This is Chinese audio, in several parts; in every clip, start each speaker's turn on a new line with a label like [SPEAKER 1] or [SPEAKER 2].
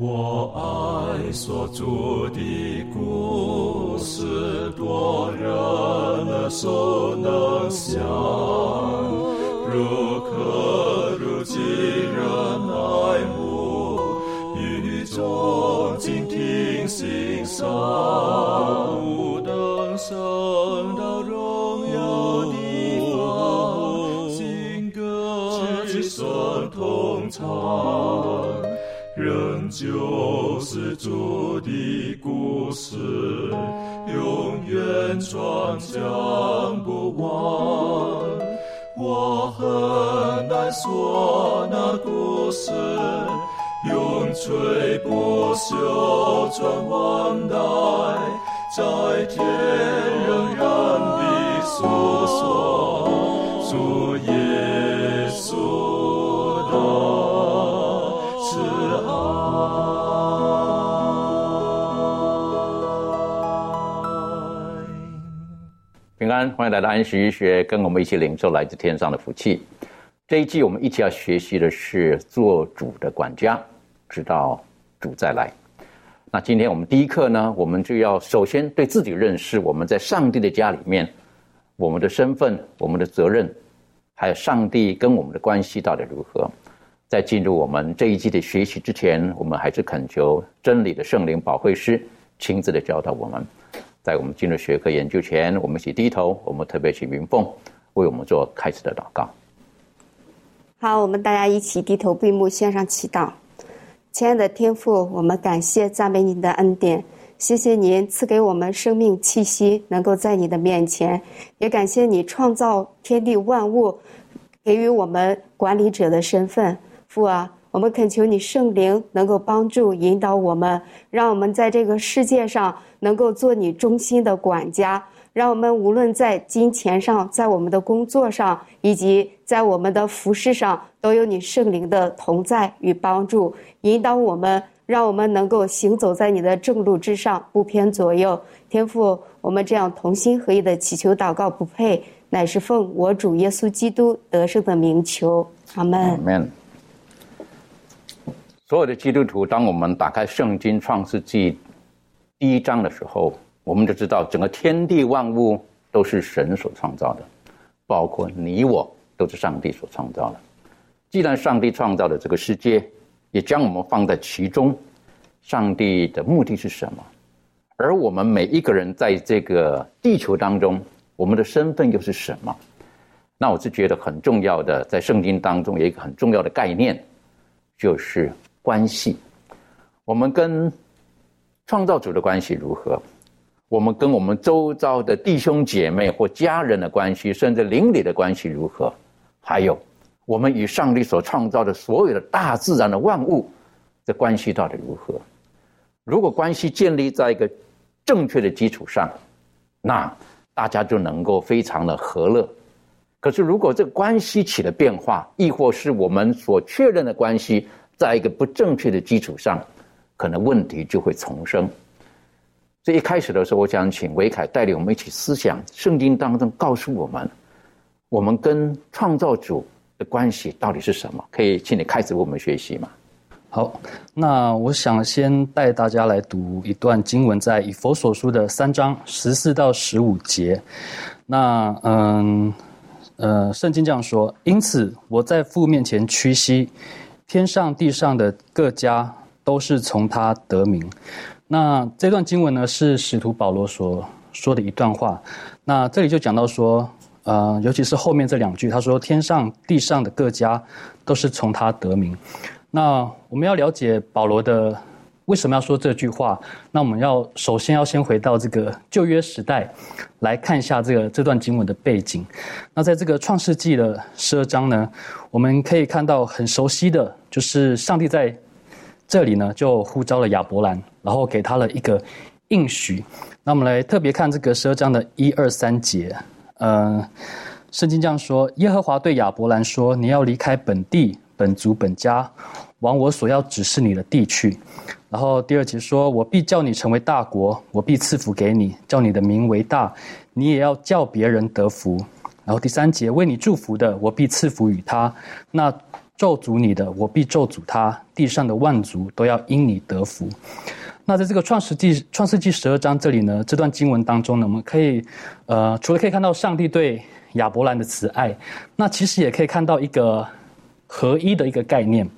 [SPEAKER 1] 我爱所著的故事，多人耳熟能详，就是主的故事，永远传讲不完。我很难说那故事，永垂不朽传万代，在天仍然的诉说主耶
[SPEAKER 2] 欢迎来到安息医学，跟我们一起领受来自天上的福气。这一季我们一起要学习的是做主的管家，直到主再来。那今天我们第一课呢，我们就要首先对自己认识，我们在上帝的家里面，我们的身份、我们的责任，还有上帝跟我们的关系到底如何。在进入我们这一季的学习之前，我们还是恳求真理的圣灵保惠师亲自的教导我们。在我们进入学科研究前，我们一起低头。我们特别请云凤为我们做开始的祷告。
[SPEAKER 3] 好，我们大家一起低头闭目，献上祈祷。亲爱的天父，我们感谢赞美您的恩典，谢谢您赐给我们生命气息，能够在你的面前，也感谢你创造天地万物，给予我们管理者的身份。父啊。我们恳求你圣灵能够帮助引导我们，让我们在这个世界上能够做你忠心的管家，让我们无论在金钱上，在我们的工作上，以及在我们的服饰上，都有你圣灵的同在与帮助，引导我们，让我们能够行走在你的正路之上，不偏左右。天父，我们这样同心合意的祈求祷告，不配，乃是奉我主耶稣基督得胜的名求。阿门。
[SPEAKER 2] 所有的基督徒，当我们打开圣经创世纪第一章的时候，我们就知道整个天地万物都是神所创造的，包括你我都是上帝所创造的。既然上帝创造了这个世界，也将我们放在其中，上帝的目的是什么？而我们每一个人在这个地球当中，我们的身份又是什么？那我是觉得很重要的，在圣经当中有一个很重要的概念，就是。关系，我们跟创造主的关系如何？我们跟我们周遭的弟兄姐妹或家人的关系，甚至邻里的关系如何？还有，我们与上帝所创造的所有的大自然的万物的关系到底如何？如果关系建立在一个正确的基础上，那大家就能够非常的和乐。可是，如果这个关系起了变化，亦或是我们所确认的关系，在一个不正确的基础上，可能问题就会重生。所以一开始的时候，我想请维凯带领我们一起思想圣经当中告诉我们，我们跟创造主的关系到底是什么？可以请你开始为我们学习吗？
[SPEAKER 4] 好，那我想先带大家来读一段经文，在以佛所书的三章十四到十五节。那嗯呃，圣经这样说：因此我在父面前屈膝。天上地上的各家都是从他得名。那这段经文呢，是使徒保罗所说的一段话。那这里就讲到说，呃，尤其是后面这两句，他说天上地上的各家都是从他得名。那我们要了解保罗的。为什么要说这句话？那我们要首先要先回到这个旧约时代，来看一下这个这段经文的背景。那在这个创世纪的十二章呢，我们可以看到很熟悉的，就是上帝在这里呢就呼召了亚伯兰，然后给他了一个应许。那我们来特别看这个十二章的一二三节。嗯，圣经这样说：耶和华对亚伯兰说：“你要离开本地、本族、本家，往我所要指示你的地去。”然后第二节说：“我必叫你成为大国，我必赐福给你，叫你的名为大，你也要叫别人得福。”然后第三节：“为你祝福的，我必赐福与他；那咒诅你的，我必咒诅他；地上的万族都要因你得福。那在这个创世纪创世纪十二章这里呢，这段经文当中呢，我们可以呃，除了可以看到上帝对亚伯兰的慈爱，那其实也可以看到一个合一的一个概念。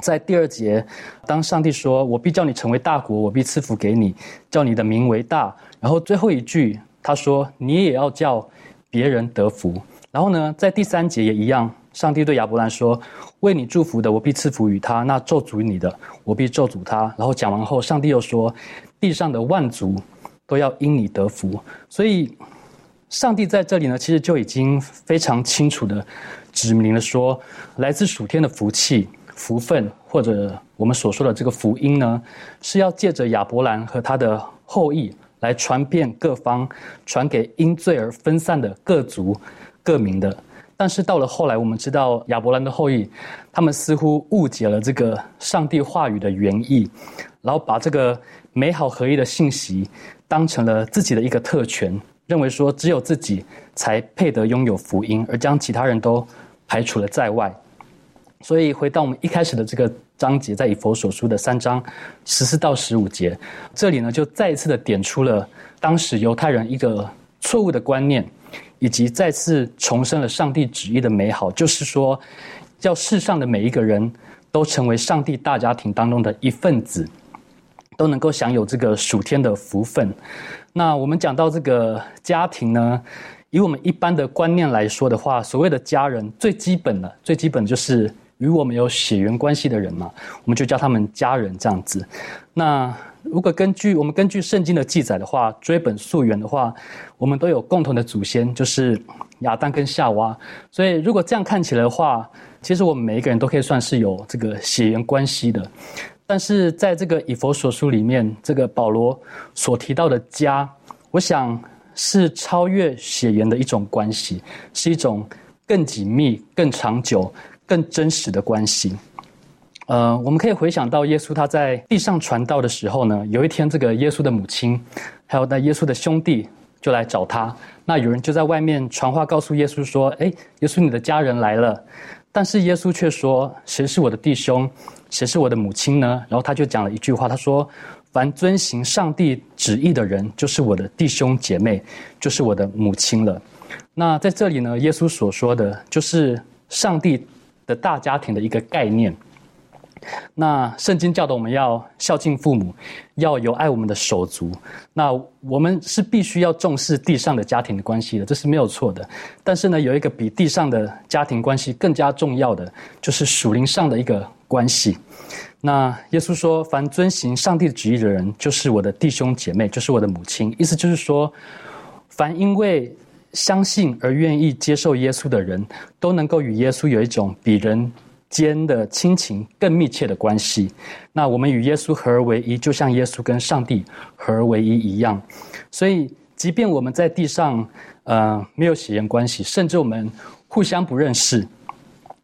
[SPEAKER 4] 在第二节，当上帝说：“我必叫你成为大国，我必赐福给你，叫你的名为大。”然后最后一句他说：“你也要叫别人得福。”然后呢，在第三节也一样。上帝对亚伯兰说：“为你祝福的，我必赐福于他；那咒诅你的，我必咒诅他。”然后讲完后，上帝又说：“地上的万族都要因你得福。”所以，上帝在这里呢，其实就已经非常清楚的指明了说，来自属天的福气、福分，或者我们所说的这个福音呢，是要借着亚伯兰和他的后裔来传遍各方，传给因罪而分散的各族各民的。但是到了后来，我们知道亚伯兰的后裔，他们似乎误解了这个上帝话语的原意，然后把这个美好合一的信息当成了自己的一个特权，认为说只有自己才配得拥有福音，而将其他人都排除了在外。所以回到我们一开始的这个章节，在以佛所书的三章十四到十五节，这里呢就再一次的点出了当时犹太人一个错误的观念。以及再次重申了上帝旨意的美好，就是说，要世上的每一个人都成为上帝大家庭当中的一份子，都能够享有这个属天的福分。那我们讲到这个家庭呢，以我们一般的观念来说的话，所谓的家人，最基本的、最基本就是与我们有血缘关系的人嘛，我们就叫他们家人这样子。那如果根据我们根据圣经的记载的话，追本溯源的话，我们都有共同的祖先，就是亚当跟夏娃。所以如果这样看起来的话，其实我们每一个人都可以算是有这个血缘关系的。但是在这个以佛所书里面，这个保罗所提到的家，我想是超越血缘的一种关系，是一种更紧密、更长久、更真实的关系。呃，我们可以回想到耶稣他在地上传道的时候呢，有一天这个耶稣的母亲，还有那耶稣的兄弟就来找他。那有人就在外面传话告诉耶稣说：“哎，耶稣你的家人来了。”但是耶稣却说：“谁是我的弟兄？谁是我的母亲呢？”然后他就讲了一句话，他说：“凡遵行上帝旨意的人，就是我的弟兄姐妹，就是我的母亲了。”那在这里呢，耶稣所说的就是上帝的大家庭的一个概念。那圣经教导我们要孝敬父母，要有爱我们的手足。那我们是必须要重视地上的家庭的关系的，这是没有错的。但是呢，有一个比地上的家庭关系更加重要的，就是属灵上的一个关系。那耶稣说：“凡遵行上帝旨意的人，就是我的弟兄姐妹，就是我的母亲。”意思就是说，凡因为相信而愿意接受耶稣的人，都能够与耶稣有一种比人。间的亲情更密切的关系，那我们与耶稣合而为一，就像耶稣跟上帝合而为一一样。所以，即便我们在地上，呃，没有血缘关系，甚至我们互相不认识，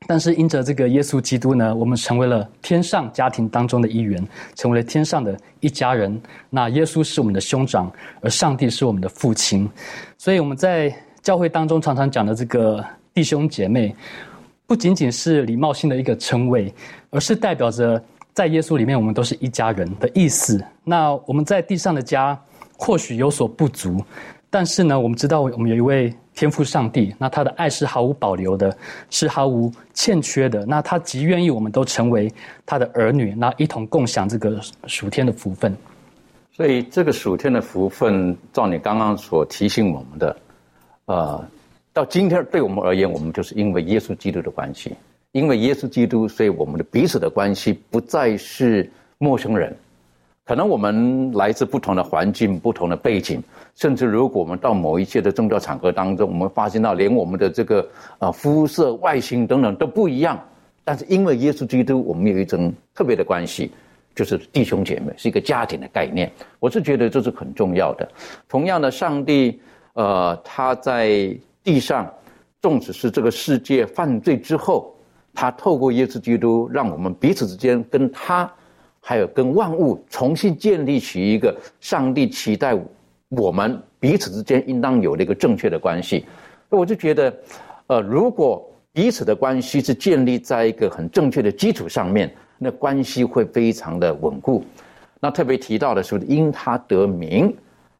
[SPEAKER 4] 但是因着这个耶稣基督呢，我们成为了天上家庭当中的一员，成为了天上的一家人。那耶稣是我们的兄长，而上帝是我们的父亲。所以我们在教会当中常常讲的这个弟兄姐妹。不仅仅是礼貌性的一个称谓，而是代表着在耶稣里面我们都是一家人的意思。那我们在地上的家或许有所不足，但是呢，我们知道我们有一位天赋上帝，那他的爱是毫无保留的，是毫无欠缺的。那他极愿意我们都成为他的儿女，那一同共享这个属天的福分。
[SPEAKER 2] 所以，这个属天的福分，照你刚刚所提醒我们的，呃。到今天，对我们而言，我们就是因为耶稣基督的关系，因为耶稣基督，所以我们的彼此的关系不再是陌生人。可能我们来自不同的环境、不同的背景，甚至如果我们到某一些的宗教场合当中，我们发现到连我们的这个啊肤色、外形等等都不一样。但是因为耶稣基督，我们有一种特别的关系，就是弟兄姐妹，是一个家庭的概念。我是觉得这是很重要的。同样的，上帝，呃，他在。地上，纵使是这个世界犯罪之后，他透过耶稣基督，让我们彼此之间跟他，还有跟万物重新建立起一个上帝期待我们彼此之间应当有的一个正确的关系。我就觉得，呃，如果彼此的关系是建立在一个很正确的基础上面，那关系会非常的稳固。那特别提到的是因他得名。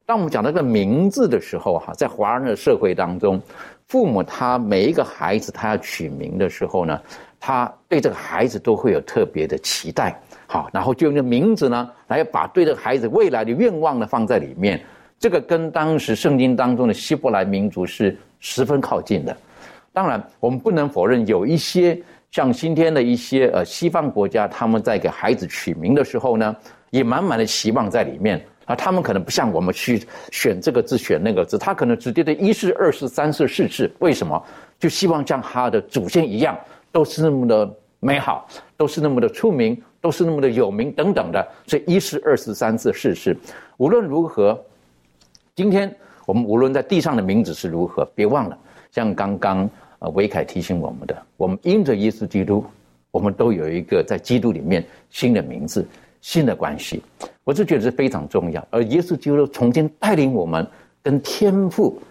[SPEAKER 2] 当我们讲这个名字的时候，哈，在华人的社会当中，父母他每一个孩子他要取名的时候呢，他对这个孩子都会有特别的期待，好，然后就用这名字呢来把对这个孩子未来的愿望呢放在里面。这个跟当时圣经当中的希伯来民族是十分靠近的。当然，我们不能否认有一些像今天的一些呃西方国家，他们在给孩子取名的时候呢，也满满的期望在里面。啊，他们可能不像我们去选这个字选那个字，他可能直接的一世、二世、三世、四世，为什么？就希望像他的祖先一样，都是那么的美好，都是那么的出名，都是那么的有名等等的。所以一世、二世、三世、四世，无论如何，今天我们无论在地上的名字是如何，别忘了，像刚刚呃维凯提醒我们的，我们因着耶稣基督，我们都有一个在基督里面新的名字。新的关系，我就觉得是非常重要。而耶稣基督重新带领我们跟天父。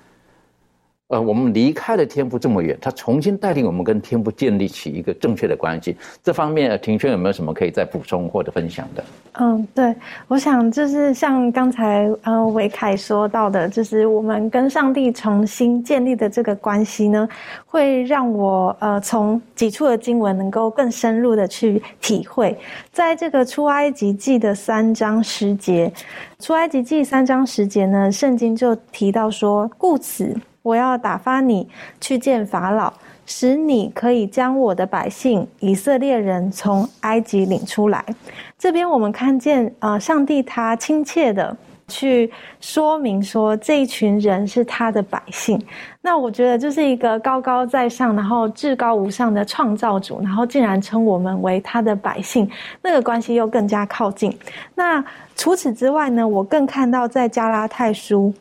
[SPEAKER 2] 呃，我们离开了天父这么远，他重新带领我们跟天父建立起一个正确的关系。这方面，庭轩有没有什么可以再补充或者分享的？
[SPEAKER 5] 嗯，对，我想就是像刚才呃维凯说到的，就是我们跟上帝重新建立的这个关系呢，会让我呃从几处的经文能够更深入的去体会。在这个出埃及记的三章十节，出埃及记三章十节呢，圣经就提到说，故此。我要打发你去见法老，使你可以将我的百姓以色列人从埃及领出来。这边我们看见，呃，上帝他亲切的去说明说，这一群人是他的百姓。那我觉得就是一个高高在上，然后至高无上的创造主，然后竟然称我们为他的百姓，那个关系又更加靠近。那除此之外呢，我更看到在加拉太书。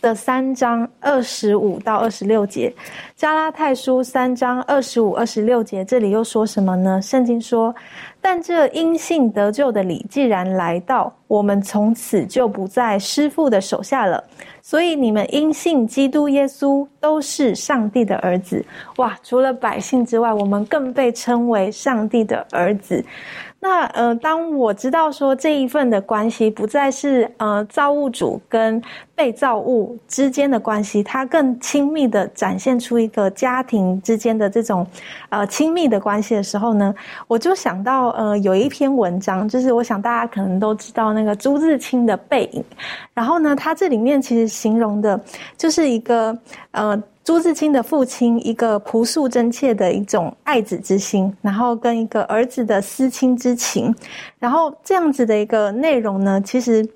[SPEAKER 5] 的三章二十五到二十六节，加拉太书三章二十五、二十六节，这里又说什么呢？圣经说：“但这因信得救的理既然来到，我们从此就不在师傅的手下了。所以你们因信基督耶稣，都是上帝的儿子。”哇！除了百姓之外，我们更被称为上帝的儿子。那呃，当我知道说这一份的关系不再是呃造物主跟被造物之间的关系，它更亲密的展现出一个家庭之间的这种呃亲密的关系的时候呢，我就想到呃有一篇文章，就是我想大家可能都知道那个朱自清的背影，然后呢，他这里面其实形容的就是一个呃。朱自清的父亲，一个朴素真切的一种爱子之心，然后跟一个儿子的思亲之情，然后这样子的一个内容呢，其实，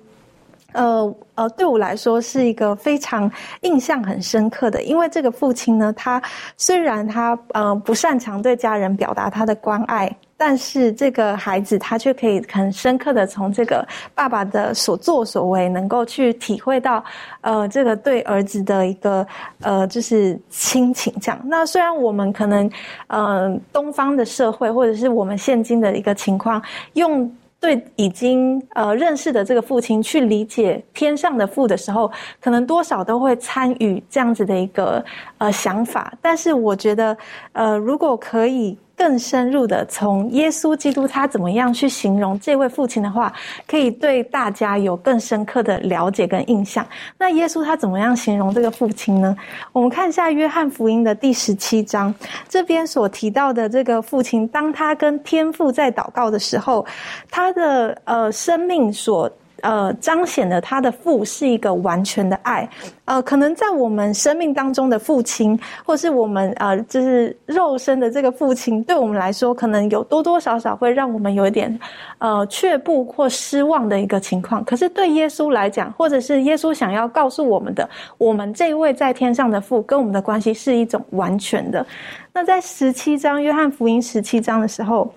[SPEAKER 5] 呃呃，对我来说是一个非常印象很深刻的，因为这个父亲呢，他虽然他呃不擅长对家人表达他的关爱。但是这个孩子他却可以很深刻的从这个爸爸的所作所为，能够去体会到，呃，这个对儿子的一个呃，就是亲情这样。那虽然我们可能，呃，东方的社会或者是我们现今的一个情况，用对已经呃认识的这个父亲去理解天上的父的时候，可能多少都会参与这样子的一个呃想法。但是我觉得，呃，如果可以。更深入的从耶稣基督他怎么样去形容这位父亲的话，可以对大家有更深刻的了解跟印象。那耶稣他怎么样形容这个父亲呢？我们看一下约翰福音的第十七章，这边所提到的这个父亲，当他跟天父在祷告的时候，他的呃生命所。呃，彰显了他的父是一个完全的爱。呃，可能在我们生命当中的父亲，或是我们呃，就是肉身的这个父亲，对我们来说，可能有多多少少会让我们有一点呃却步或失望的一个情况。可是对耶稣来讲，或者是耶稣想要告诉我们的，我们这一位在天上的父跟我们的关系是一种完全的。那在十七章约翰福音十七章的时候。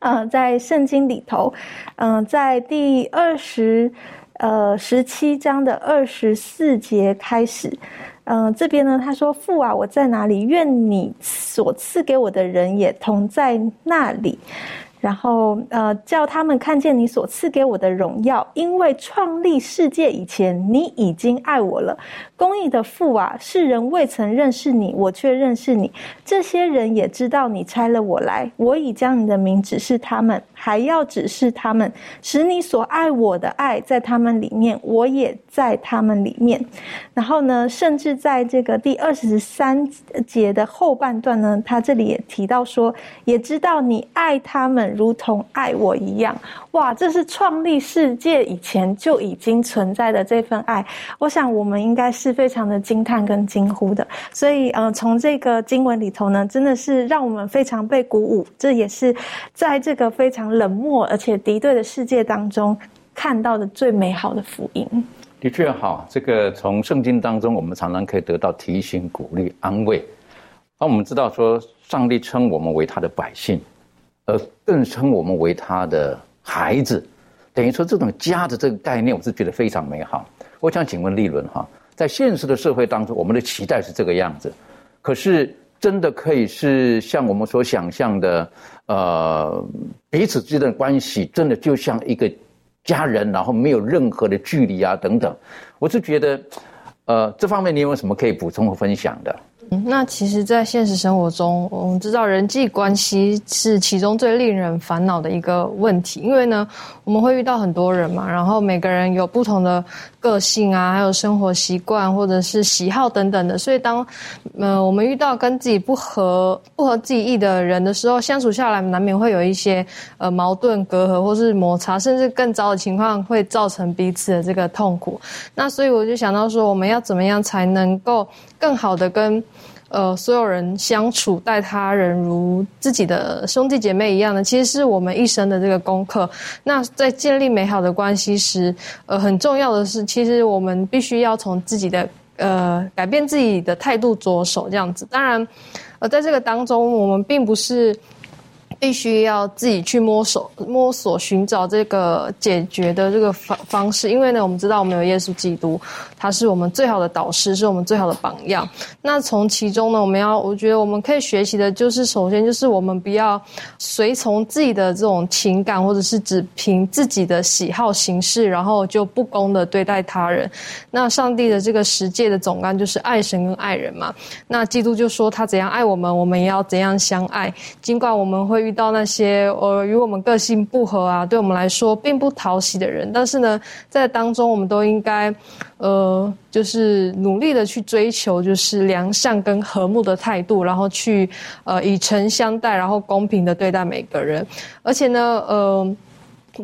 [SPEAKER 5] 嗯，在圣经里头，嗯，在第二十呃十七章的二十四节开始，嗯，这边呢，他说：“父啊，我在哪里？愿你所赐给我的人也同在那里。”然后，呃，叫他们看见你所赐给我的荣耀，因为创立世界以前，你已经爱我了。公义的父啊，世人未曾认识你，我却认识你。这些人也知道你差了我来，我已将你的名指示他们，还要指示他们，使你所爱我的爱在他们里面，我也在他们里面。然后呢，甚至在这个第二十三节的后半段呢，他这里也提到说，也知道你爱他们。如同爱我一样，哇！这是创立世界以前就已经存在的这份爱。我想我们应该是非常的惊叹跟惊呼的。所以，呃，从这个经文里头呢，真的是让我们非常被鼓舞。这也是在这个非常冷漠而且敌对的世界当中看到的最美好的福音。
[SPEAKER 2] 的确，哈，这个从圣经当中，我们常常可以得到提醒、鼓励、安慰。而我们知道说，上帝称我们为他的百姓。而更称我们为他的孩子，等于说这种家的这个概念，我是觉得非常美好。我想请问立伦哈，在现实的社会当中，我们的期待是这个样子，可是真的可以是像我们所想象的，呃，彼此之间的关系真的就像一个家人，然后没有任何的距离啊等等。我是觉得，呃，这方面你有什么可以补充和分享的？
[SPEAKER 6] 那其实，在现实生活中，我们知道人际关系是其中最令人烦恼的一个问题，因为呢，我们会遇到很多人嘛，然后每个人有不同的个性啊，还有生活习惯或者是喜好等等的，所以当呃我们遇到跟自己不合、不合自己意的人的时候，相处下来难免会有一些呃矛盾、隔阂或是摩擦，甚至更糟的情况会造成彼此的这个痛苦。那所以我就想到说，我们要怎么样才能够更好的跟呃，所有人相处，待他人如自己的兄弟姐妹一样的，其实是我们一生的这个功课。那在建立美好的关系时，呃，很重要的是，其其实我们必须要从自己的呃改变自己的态度着手，这样子。当然，呃，在这个当中，我们并不是。必须要自己去摸索、摸索、寻找这个解决的这个方方式，因为呢，我们知道我们有耶稣基督，他是我们最好的导师，是我们最好的榜样。那从其中呢，我们要，我觉得我们可以学习的，就是首先就是我们不要随从自己的这种情感，或者是只凭自己的喜好行事，然后就不公的对待他人。那上帝的这个十诫的总纲就是爱神跟爱人嘛。那基督就说他怎样爱我们，我们也要怎样相爱。尽管我们会。遇到那些呃与我们个性不合啊，对我们来说并不讨喜的人，但是呢，在当中我们都应该，呃，就是努力的去追求，就是良善跟和睦的态度，然后去呃以诚相待，然后公平的对待每个人。而且呢，呃，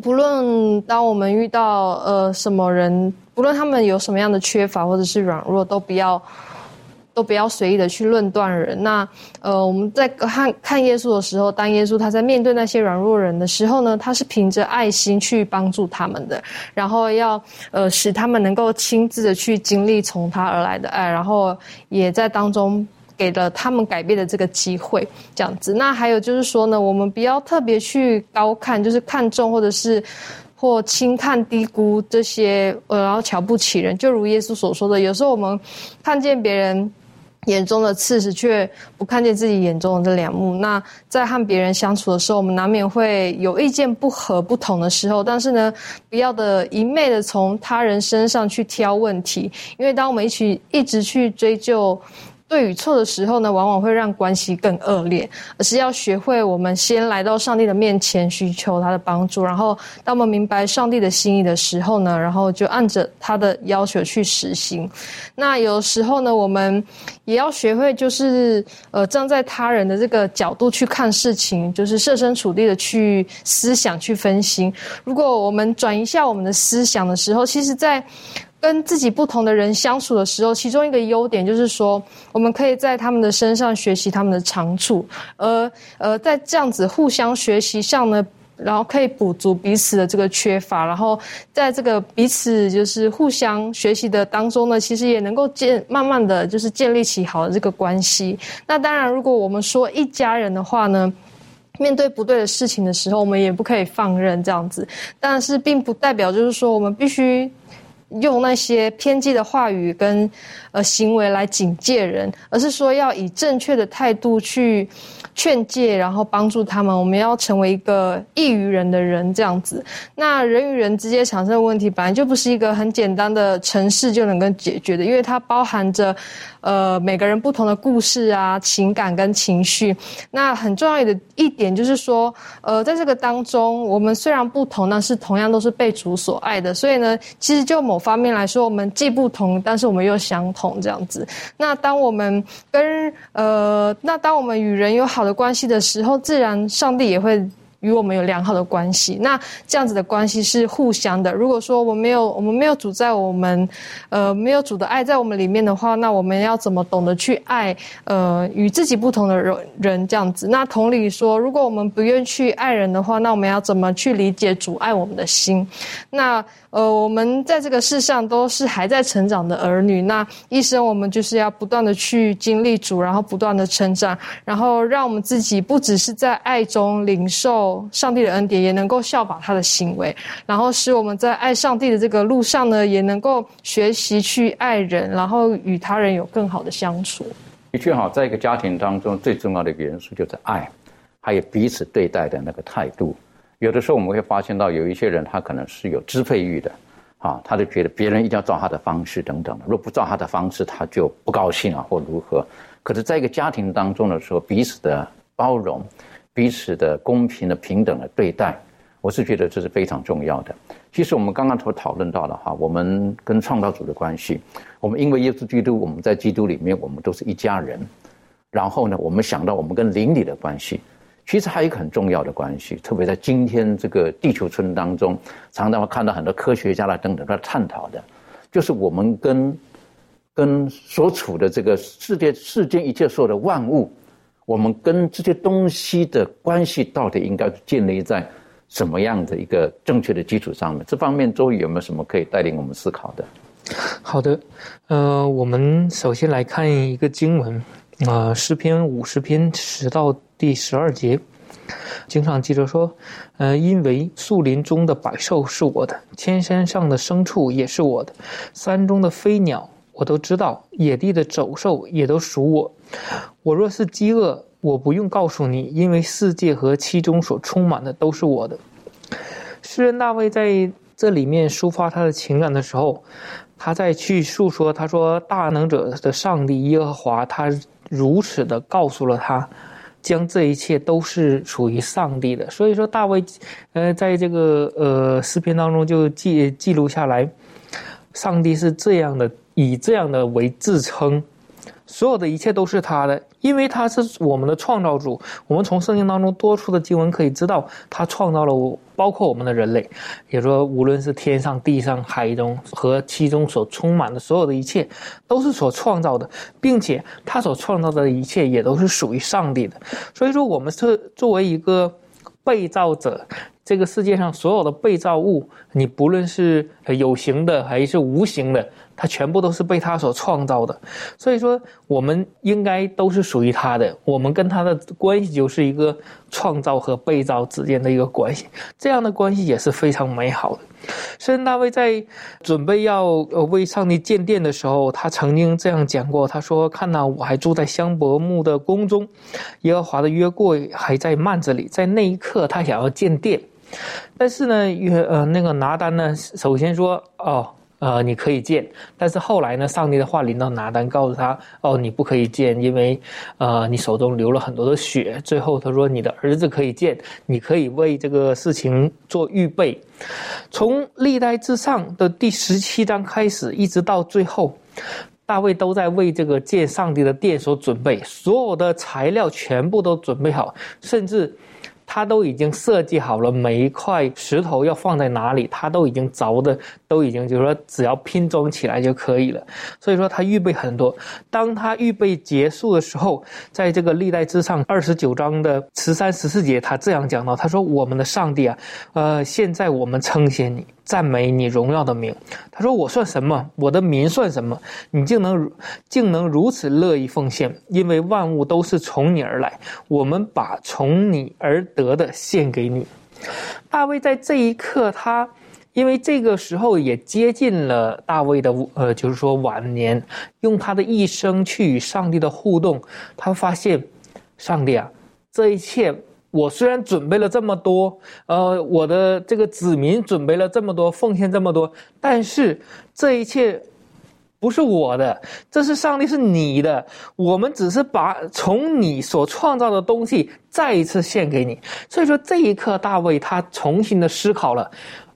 [SPEAKER 6] 不论当我们遇到呃什么人，不论他们有什么样的缺乏或者是软弱，都不要。都不要随意的去论断人。那呃，我们在看看耶稣的时候，当耶稣他在面对那些软弱人的时候呢，他是凭着爱心去帮助他们的，然后要呃使他们能够亲自的去经历从他而来的爱，然后也在当中给了他们改变的这个机会，这样子。那还有就是说呢，我们不要特别去高看，就是看重或者是或轻看低估这些呃，然后瞧不起人。就如耶稣所说的，有时候我们看见别人。眼中的刺时却不看见自己眼中的这两幕。那在和别人相处的时候，我们难免会有意见不合、不同的时候。但是呢，不要的一昧的从他人身上去挑问题，因为当我们一起一直去追究。对与错的时候呢，往往会让关系更恶劣。而是要学会，我们先来到上帝的面前，寻求他的帮助。然后，当我们明白上帝的心意的时候呢，然后就按着他的要求去实行。那有时候呢，我们也要学会，就是呃，站在他人的这个角度去看事情，就是设身处地的去思想、去分析。如果我们转移一下我们的思想的时候，其实，在跟自己不同的人相处的时候，其中一个优点就是说，我们可以在他们的身上学习他们的长处，而呃，在这样子互相学习上呢，然后可以补足彼此的这个缺乏，然后在这个彼此就是互相学习的当中呢，其实也能够建慢慢的就是建立起好的这个关系。那当然，如果我们说一家人的话呢，面对不对的事情的时候，我们也不可以放任这样子，但是并不代表就是说我们必须。用那些偏激的话语跟呃行为来警戒人，而是说要以正确的态度去劝诫，然后帮助他们。我们要成为一个益于人的人，这样子。那人与人之间产生的问题，本来就不是一个很简单的城市就能够解决的，因为它包含着。呃，每个人不同的故事啊，情感跟情绪，那很重要的一点就是说，呃，在这个当中，我们虽然不同，但是同样都是被主所爱的。所以呢，其实就某方面来说，我们既不同，但是我们又相同这样子。那当我们跟呃，那当我们与人有好的关系的时候，自然上帝也会。与我们有良好的关系，那这样子的关系是互相的。如果说我们没有，我们没有主在我们，呃，没有主的爱在我们里面的话，那我们要怎么懂得去爱，呃，与自己不同的人人这样子？那同理说，如果我们不愿去爱人的话，那我们要怎么去理解主爱我们的心？那。呃，我们在这个世上都是还在成长的儿女，那一生我们就是要不断的去经历主，然后不断的成长，然后让我们自己不只是在爱中领受上帝的恩典，也能够效法他的行为，然后使我们在爱上帝的这个路上呢，也能够学习去爱人，然后与他人有更好的相处。
[SPEAKER 2] 的确哈，在一个家庭当中，最重要的一个元素就是爱，还有彼此对待的那个态度。有的时候我们会发现到有一些人，他可能是有支配欲的，啊，他就觉得别人一定要照他的方式等等的，若不照他的方式，他就不高兴啊，或如何。可是，在一个家庭当中的时候，彼此的包容，彼此的公平的平等的对待，我是觉得这是非常重要的。其实我们刚刚所讨论到的哈，我们跟创造主的关系，我们因为耶稣基督，我们在基督里面，我们都是一家人。然后呢，我们想到我们跟邻里的关系。其实还有一个很重要的关系，特别在今天这个地球村当中，常常会看到很多科学家啦等等在探讨的，就是我们跟跟所处的这个世界世间一切所有的万物，我们跟这些东西的关系到底应该建立在什么样的一个正确的基础上面？这方面周瑜有没有什么可以带领我们思考的？
[SPEAKER 7] 好的，呃，我们首先来看一个经文。啊，诗篇五十篇十到第十二节，经上记着说，呃，因为树林中的百兽是我的，千山上的牲畜也是我的，山中的飞鸟我都知道，野地的走兽也都属我。我若是饥饿，我不用告诉你，因为世界和其中所充满的都是我的。诗人大卫在这里面抒发他的情感的时候，他在去诉说，他说大能者的上帝耶和华他。如此的告诉了他，将这一切都是属于上帝的。所以说，大卫，呃，在这个呃诗篇当中就记记录下来，上帝是这样的，以这样的为自称。所有的一切都是他的，因为他是我们的创造主。我们从圣经当中多出的经文可以知道，他创造了包括我们的人类，也说无论是天上、地上、海中和其中所充满的所有的一切，都是所创造的，并且他所创造的一切也都是属于上帝的。所以说，我们是作为一个被造者。这个世界上所有的被造物，你不论是有形的还是无形的，它全部都是被他所创造的。所以说，我们应该都是属于他的。我们跟他的关系就是一个创造和被造之间的一个关系，这样的关系也是非常美好的。圣大卫在准备要呃为上帝建殿的时候，他曾经这样讲过：“他说，看呐，我还住在香柏木的宫中，耶和华的约柜还在幔子里。在那一刻，他想要建殿。”但是呢，约呃那个拿单呢，首先说哦，呃你可以见，但是后来呢，上帝的话临到拿单，告诉他哦你不可以见，因为呃你手中流了很多的血。最后他说你的儿子可以见，你可以为这个事情做预备。从历代至上的第十七章开始，一直到最后，大卫都在为这个建上帝的殿所准备，所有的材料全部都准备好，甚至。他都已经设计好了每一块石头要放在哪里，他都已经凿的，都已经就是说只要拼装起来就可以了。所以说他预备很多。当他预备结束的时候，在这个历代之上二十九章的十三十四节，他这样讲到：他说我们的上帝啊，呃，现在我们称谢你。赞美你荣耀的名，他说：“我算什么？我的民算什么？你竟能竟能如此乐意奉献，因为万物都是从你而来，我们把从你而得的献给你。”大卫在这一刻，他因为这个时候也接近了大卫的呃，就是说晚年，用他的一生去与上帝的互动，他发现，上帝啊，这一切我虽然准备了这么多，呃，我的这个子民准备了这么多，奉献这么多，但是这一切。不是我的，这是上帝，是你的。我们只是把从你所创造的东西再一次献给你。所以说，这一刻，大卫他重新的思考了，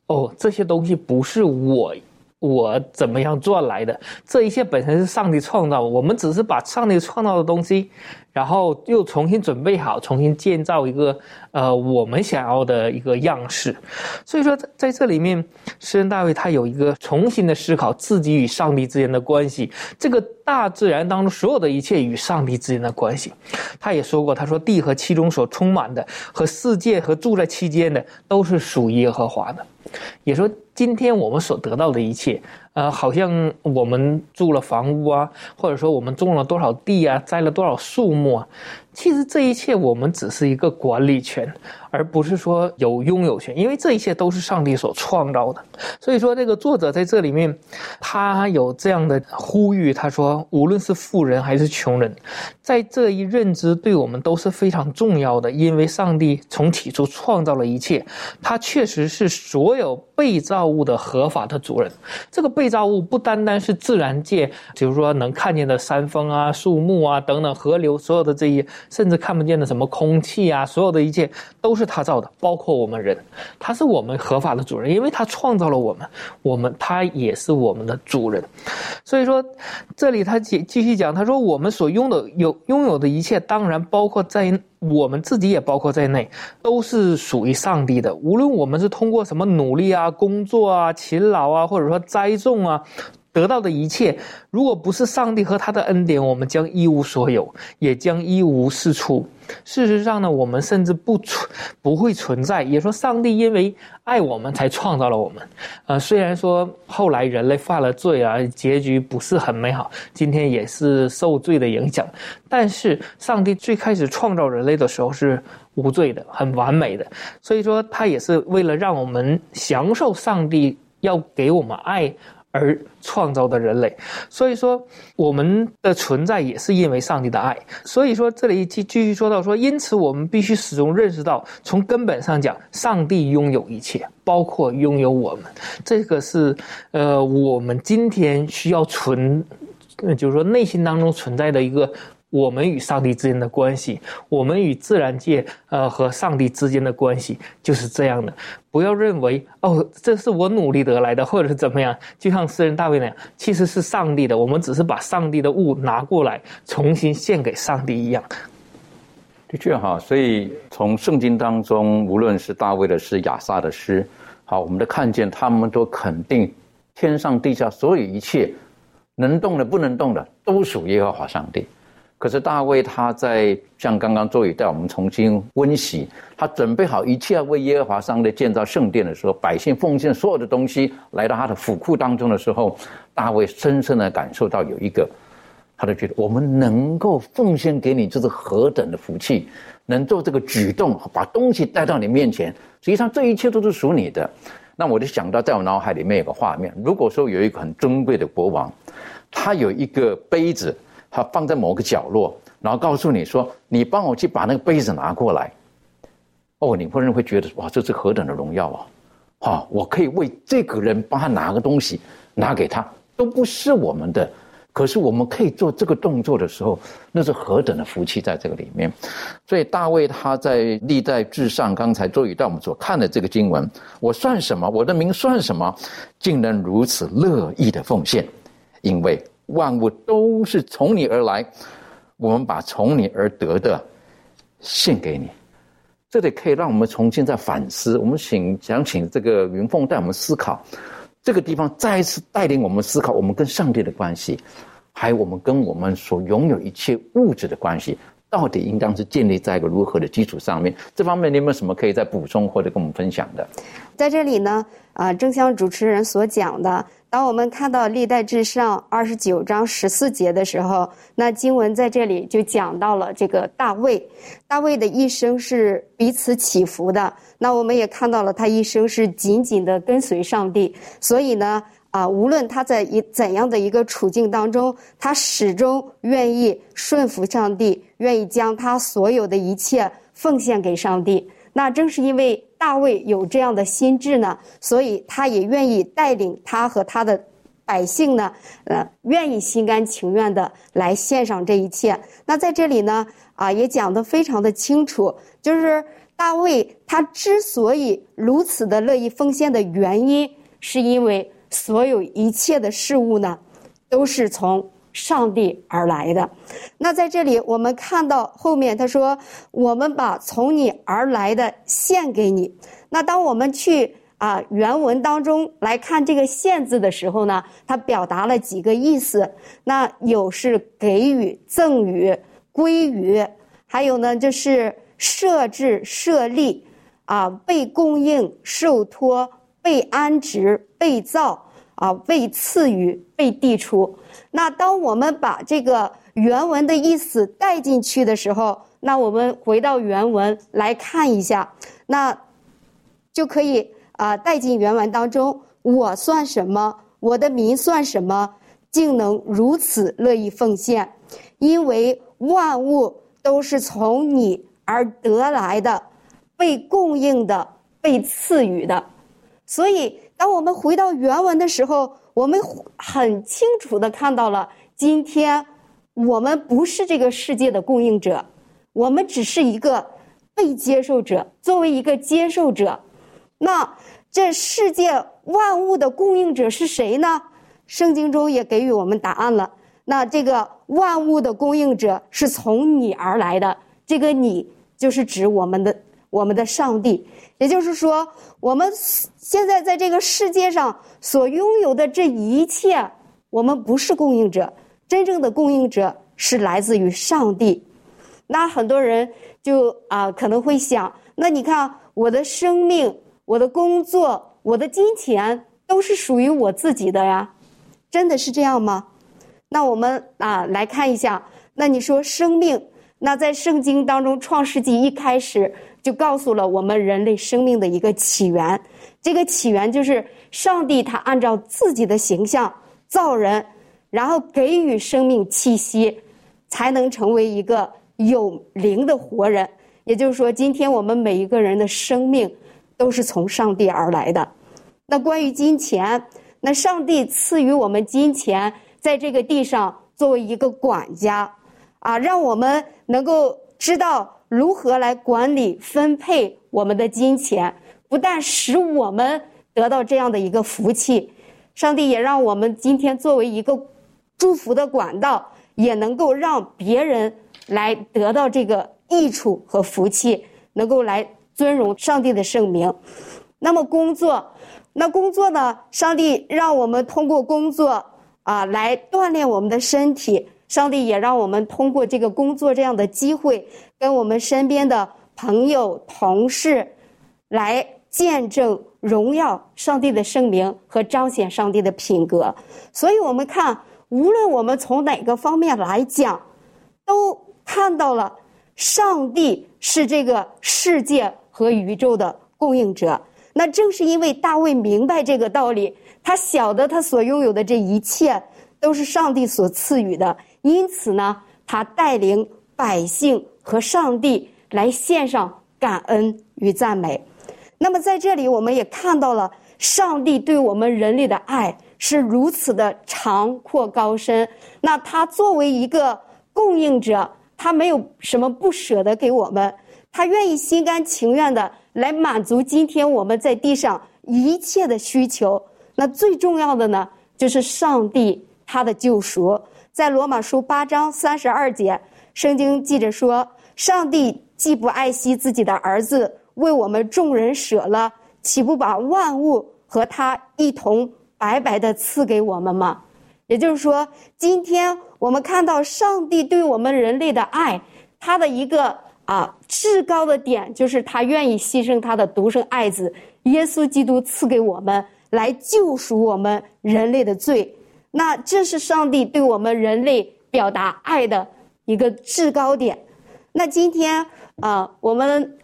[SPEAKER 7] 哦，这些东西不是我。我怎么样赚来的？这一切本身是上帝创造，我们只是把上帝创造的东西，然后又重新准备好，重新建造一个呃我们想要的一个样式。所以说，在这里面，诗人大卫他有一个重新的思考自己与上帝之间的关系，这个大自然当中所有的一切与上帝之间的关系。他也说过，他说地和其中所充满的，和世界和住在期间的，都是属耶和华的。也说。今天我们所得到的一切，呃，好像我们住了房屋啊，或者说我们种了多少地啊，栽了多少树木啊。其实这一切我们只是一个管理权，而不是说有拥有权，因为这一切都是上帝所创造的。所以说，这个作者在这里面，他有这样的呼吁，他说，无论是富人还是穷人，在这一认知对我们都是非常重要的，因为上帝从起初创造了一切，他确实是所有被造物的合法的主人。这个被造物不单单是自然界，比如说能看见的山峰啊、树木啊等等河流，所有的这些。甚至看不见的什么空气啊，所有的一切都是他造的，包括我们人，他是我们合法的主人，因为他创造了我们，我们他也是我们的主人。所以说，这里他继继续讲，他说我们所拥的有拥有的一切，当然包括在我们自己也包括在内，都是属于上帝的。无论我们是通过什么努力啊、工作啊、勤劳啊，或者说栽种啊。得到的一切，如果不是上帝和他的恩典，我们将一无所有，也将一无是处。事实上呢，我们甚至不存，不会存在。也说上帝因为爱我们才创造了我们。呃，虽然说后来人类犯了罪啊，结局不是很美好，今天也是受罪的影响。但是上帝最开始创造人类的时候是无罪的，很完美的。所以说，他也是为了让我们享受上帝要给我们爱。而创造的人类，所以说我们的存在也是因为上帝的爱。所以说这里继继续说到说，因此我们必须始终认识到，从根本上讲，上帝拥有一切，包括拥有我们。这个是呃我们今天需要存，就是说内心当中存在的一个。我们与上帝之间的关系，我们与自然界呃和上帝之间的关系就是这样的。不要认为哦，这是我努力得来的，或者是怎么样。就像诗人大卫那样，其实是上帝的，我们只是把上帝的物拿过来，重新献给上帝一样。
[SPEAKER 2] 的确哈，所以从圣经当中，无论是大卫的诗、亚萨的诗，好，我们都看见他们都肯定天上地下所有一切能动的、不能动的，都属耶和华上帝。可是大卫他在像刚刚周宇带我们重新温习，他准备好一切要为耶和华上帝建造圣殿的时候，百姓奉献所有的东西来到他的府库当中的时候，大卫深深的感受到有一个，他就觉得我们能够奉献给你，这是何等的福气，能做这个举动，把东西带到你面前，实际上这一切都是属你的。那我就想到在我脑海里面有个画面，如果说有一个很尊贵的国王，他有一个杯子。他放在某个角落，然后告诉你说：“你帮我去把那个杯子拿过来。”哦，你会人会觉得哇，这是何等的荣耀啊！哈，我可以为这个人帮他拿个东西，拿给他，都不是我们的，可是我们可以做这个动作的时候，那是何等的福气在这个里面。所以大卫他在历代至上，刚才周宇带我们所看的这个经文，我算什么？我的名算什么？竟能如此乐意的奉献，因为。万物都是从你而来，我们把从你而得的献给你，这里可以让我们重新再反思。我们请想请这个云凤带我们思考，这个地方再一次带领我们思考我们跟上帝的关系，还有我们跟我们所拥有一切物质的关系，到底应当是建立在一个如何的基础上面？这方面你有没有什么可以再补充或者跟我们分享的？
[SPEAKER 3] 在这里呢，啊，正像主持人所讲的，当我们看到历代至上二十九章十四节的时候，那经文在这里就讲到了这个大卫，大卫的一生是彼此起伏的。那我们也看到了他一生是紧紧的跟随上帝，所以呢。啊，无论他在一怎样的一个处境当中，他始终愿意顺服上帝，愿意将他所有的一切奉献给上帝。那正是因为大卫有这样的心智呢，所以他也愿意带领他和他的百姓呢，呃，愿意心甘情愿的来献上这一切。那在这里呢，啊，也讲得非常的清楚，就是大卫他之所以如此的乐意奉献的原因，是因为。所有一切的事物呢，都是从上帝而来的。那在这里，我们看到后面他说：“我们把从你而来的献给你。”那当我们去啊原文当中来看这个“献”字的时候呢，它表达了几个意思。那有是给予、赠予、归于，还有呢就是设置、设立啊，被供应、受托。被安置、被造啊，被赐予、被递出。那当我们把这个原文的意思带进去的时候，那我们回到原文来看一下，那就可以啊带进原文当中。我算什么？我的民算什么？竟能如此乐意奉献？因为万物都是从你而得来的，被供应的，被赐予的。所以，当我们回到原文的时候，我们很清楚的看到了，今天我们不是这个世界的供应者，我们只是一个被接受者。作为一个接受者，那这世界万物的供应者是谁呢？圣经中也给予我们答案了。那这个万物的供应者是从你而来的，这个你就是指我们的我们的上帝。也就是说，我们现在在这个世界上所拥有的这一切，我们不是供应者，真正的供应者是来自于上帝。那很多人就啊可能会想，那你看我的生命、我的工作、我的金钱都是属于我自己的呀，真的是这样吗？那我们啊来看一下，那你说生命，那在圣经当中，《创世纪》一开始。就告诉了我们人类生命的一个起源，这个起源就是上帝他按照自己的形象造人，然后给予生命气息，才能成为一个有灵的活人。也就是说，今天我们每一个人的生命都是从上帝而来的。那关于金钱，那上帝赐予我们金钱，在这个地上作为一个管家，啊，让我们能够知道。如何来管理分配我们的金钱？不但使我们得到这样的一个福气，上帝也让我们今天作为一个祝福的管道，也能够让别人来得到这个益处和福气，能够来尊荣上帝的圣名。那么工作，那工作呢？上帝让我们通过工作啊来锻炼我们的身体。上帝也让我们通过这个工作这样的机会，跟我们身边的朋友、同事，来见证荣耀上帝的圣名和彰显上帝的品格。所以，我们看，无论我们从哪个方面来讲，都看到了上帝是这个世界和宇宙的供应者。那正是因为大卫明白这个道理，他晓得他所拥有的这一切都是上帝所赐予的。因此呢，他带领百姓和上帝来献上感恩与赞美。那么在这里，我们也看到了上帝对我们人类的爱是如此的长阔高深。那他作为一个供应者，他没有什么不舍得给我们，他愿意心甘情愿的来满足今天我们在地上一切的需求。那最重要的呢，就是上帝他的救赎。在罗马书八章三十二节，圣经记着说：“上帝既不爱惜自己的儿子，为我们众人舍了，岂不把万物和他一同白白的赐给我们吗？”也就是说，今天我们看到上帝对我们人类的爱，他的一个啊至高的点，就是他愿意牺牲他的独生爱子耶稣基督赐给我们，来救赎我们人类的罪。那这是上帝对我们人类表达爱的一个制高点。那今天啊，我们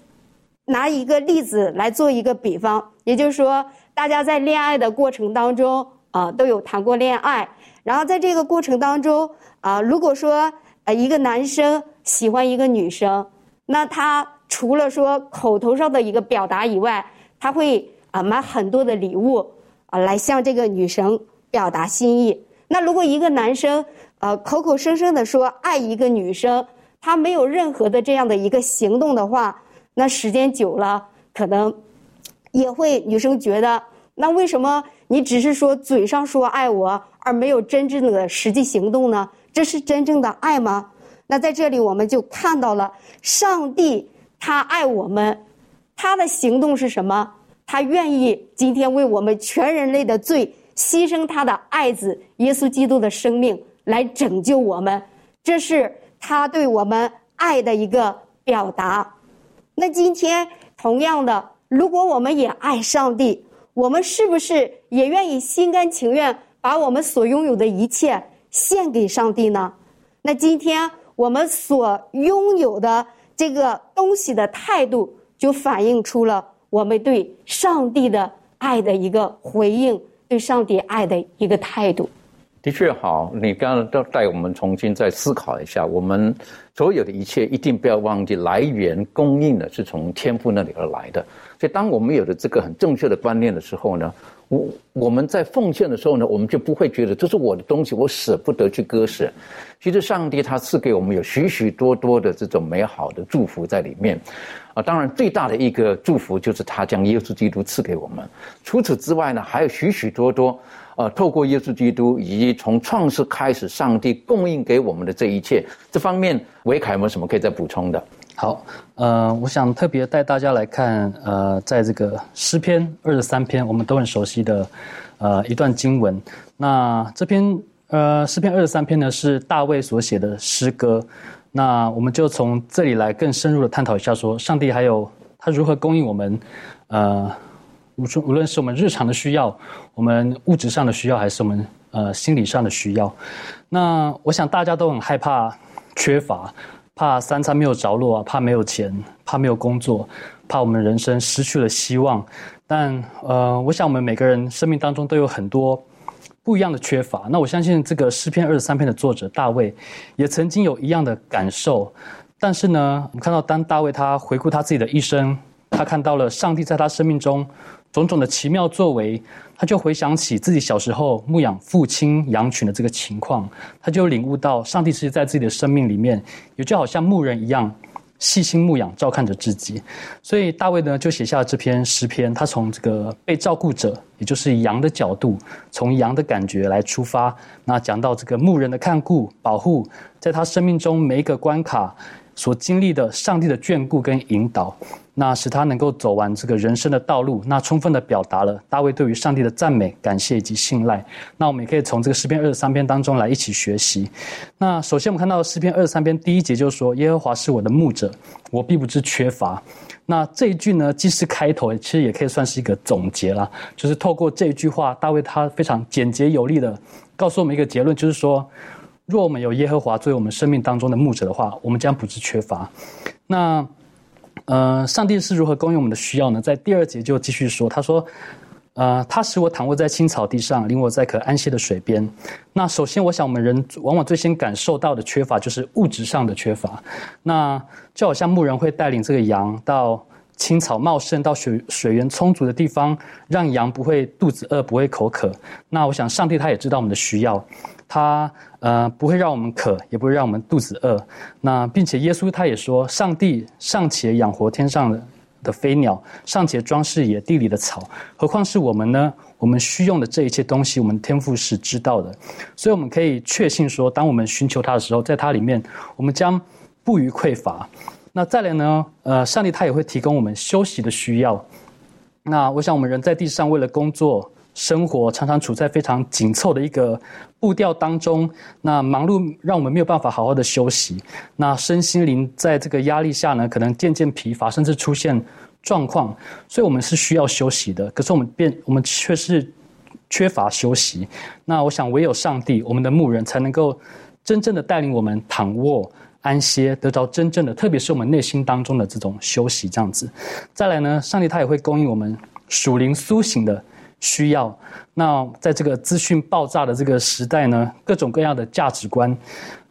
[SPEAKER 3] 拿一个例子来做一个比方，也就是说，大家在恋爱的过程当中啊，都有谈过恋爱。然后在这个过程当中啊，如果说呃一个男生喜欢一个女生，那他除了说口头上的一个表达以外，他会啊买很多的礼物啊来向这个女生表达心意。那如果一个男生呃口口声声的说爱一个女生，他没有任何的这样的一个行动的话，那时间久了可能也会女生觉得，那为什么你只是说嘴上说爱我？而没有真正的实际行动呢？这是真正的爱吗？那在这里我们就看到了上帝他爱我们，他的行动是什么？他愿意今天为我们全人类的罪牺牲他的爱子耶稣基督的生命来拯救我们，这是他对我们爱的一个表达。那今天同样的，如果我们也爱上帝，我们是不是也愿意心甘情愿？把我们所拥有的一切献给上帝呢？那今天我们所拥有的这个东西的态度，就反映出了我们对上帝的爱的一个回应，对上帝爱的一个态度。
[SPEAKER 2] 的确好，你刚刚都带我们重新再思考一下，我们所有的一切一定不要忘记来源供应的是从天父那里而来的。所以，当我们有了这个很正确的观念的时候呢？我我们在奉献的时候呢，我们就不会觉得这是我的东西，我舍不得去割舍。其实上帝他赐给我们有许许多多的这种美好的祝福在里面，啊，当然最大的一个祝福就是他将耶稣基督赐给我们。除此之外呢，还有许许多多，呃，透过耶稣基督以及从创世开始，上帝供应给我们的这一切，这方面维凯有没有什么可以再补充的？
[SPEAKER 4] 好，呃，我想特别带大家来看，呃，在这个诗篇二十三篇，我们都很熟悉的，呃，一段经文。那这篇呃诗篇二十三篇呢，是大卫所写的诗歌。那我们就从这里来更深入的探讨一下，说上帝还有他如何供应我们，呃，无论无论是我们日常的需要，我们物质上的需要，还是我们呃心理上的需要。那我想大家都很害怕缺乏。怕三餐没有着落啊，怕没有钱，怕没有工作，怕我们人生失去了希望。但呃，我想我们每个人生命当中都有很多不一样的缺乏。那我相信这个诗篇二十三篇的作者大卫也曾经有一样的感受。但是呢，我们看到当大卫他回顾他自己的一生，他看到了上帝在他生命中。种种的奇妙作为，他就回想起自己小时候牧养父亲羊群的这个情况，他就领悟到上帝其实在自己的生命里面，也就好像牧人一样，细心牧养、照看着自己。所以大卫呢，就写下了这篇诗篇。他从这个被照顾者，也就是羊的角度，从羊的感觉来出发，那讲到这个牧人的看顾、保护，在他生命中每一个关卡所经历的上帝的眷顾跟引导。那使他能够走完这个人生的道路，那充分的表达了大卫对于上帝的赞美、感谢以及信赖。那我们也可以从这个诗篇二十三篇当中来一起学习。那首先我们看到诗篇二十三篇第一节就是说：“耶和华是我的牧者，我必不知缺乏。”那这一句呢，既是开头，其实也可以算是一个总结了。就是透过这一句话，大卫他非常简洁有力的告诉我们一个结论，就是说：若我们有耶和华作为我们生命当中的牧者的话，我们将不致缺乏。那。呃，上帝是如何供应我们的需要呢？在第二节就继续说，他说：“呃，他使我躺卧在青草地上，领我在可安息的水边。”那首先，我想我们人往往最先感受到的缺乏就是物质上的缺乏。那就好像牧人会带领这个羊到青草茂盛、到水水源充足的地方，让羊不会肚子饿、不会口渴。那我想，上帝他也知道我们的需要。他呃不会让我们渴，也不会让我们肚子饿。那并且耶稣他也说，上帝尚且养活天上的的飞鸟，尚且装饰野地里的草，何况是我们呢？我们需用的这一切东西，我们天父是知道的。所以我们可以确信说，当我们寻求他的时候，在他里面，我们将不予匮乏。那再来呢？呃，上帝他也会提供我们休息的需要。那我想，我们人在地上为了工作。生活常常处在非常紧凑的一个步调当中，那忙碌让我们没有办法好好的休息，那身心灵在这个压力下呢，可能渐渐疲乏，甚至出现状况，所以我们是需要休息的。可是我们变，我们却是缺乏休息。那我想，唯有上帝，我们的牧人，才能够真正的带领我们躺卧。安歇，得到真正的，特别是我们内心当中的这种休息，这样子。再来呢，上帝他也会供应我们属灵苏醒的需要。那在这个资讯爆炸的这个时代呢，各种各样的价值观、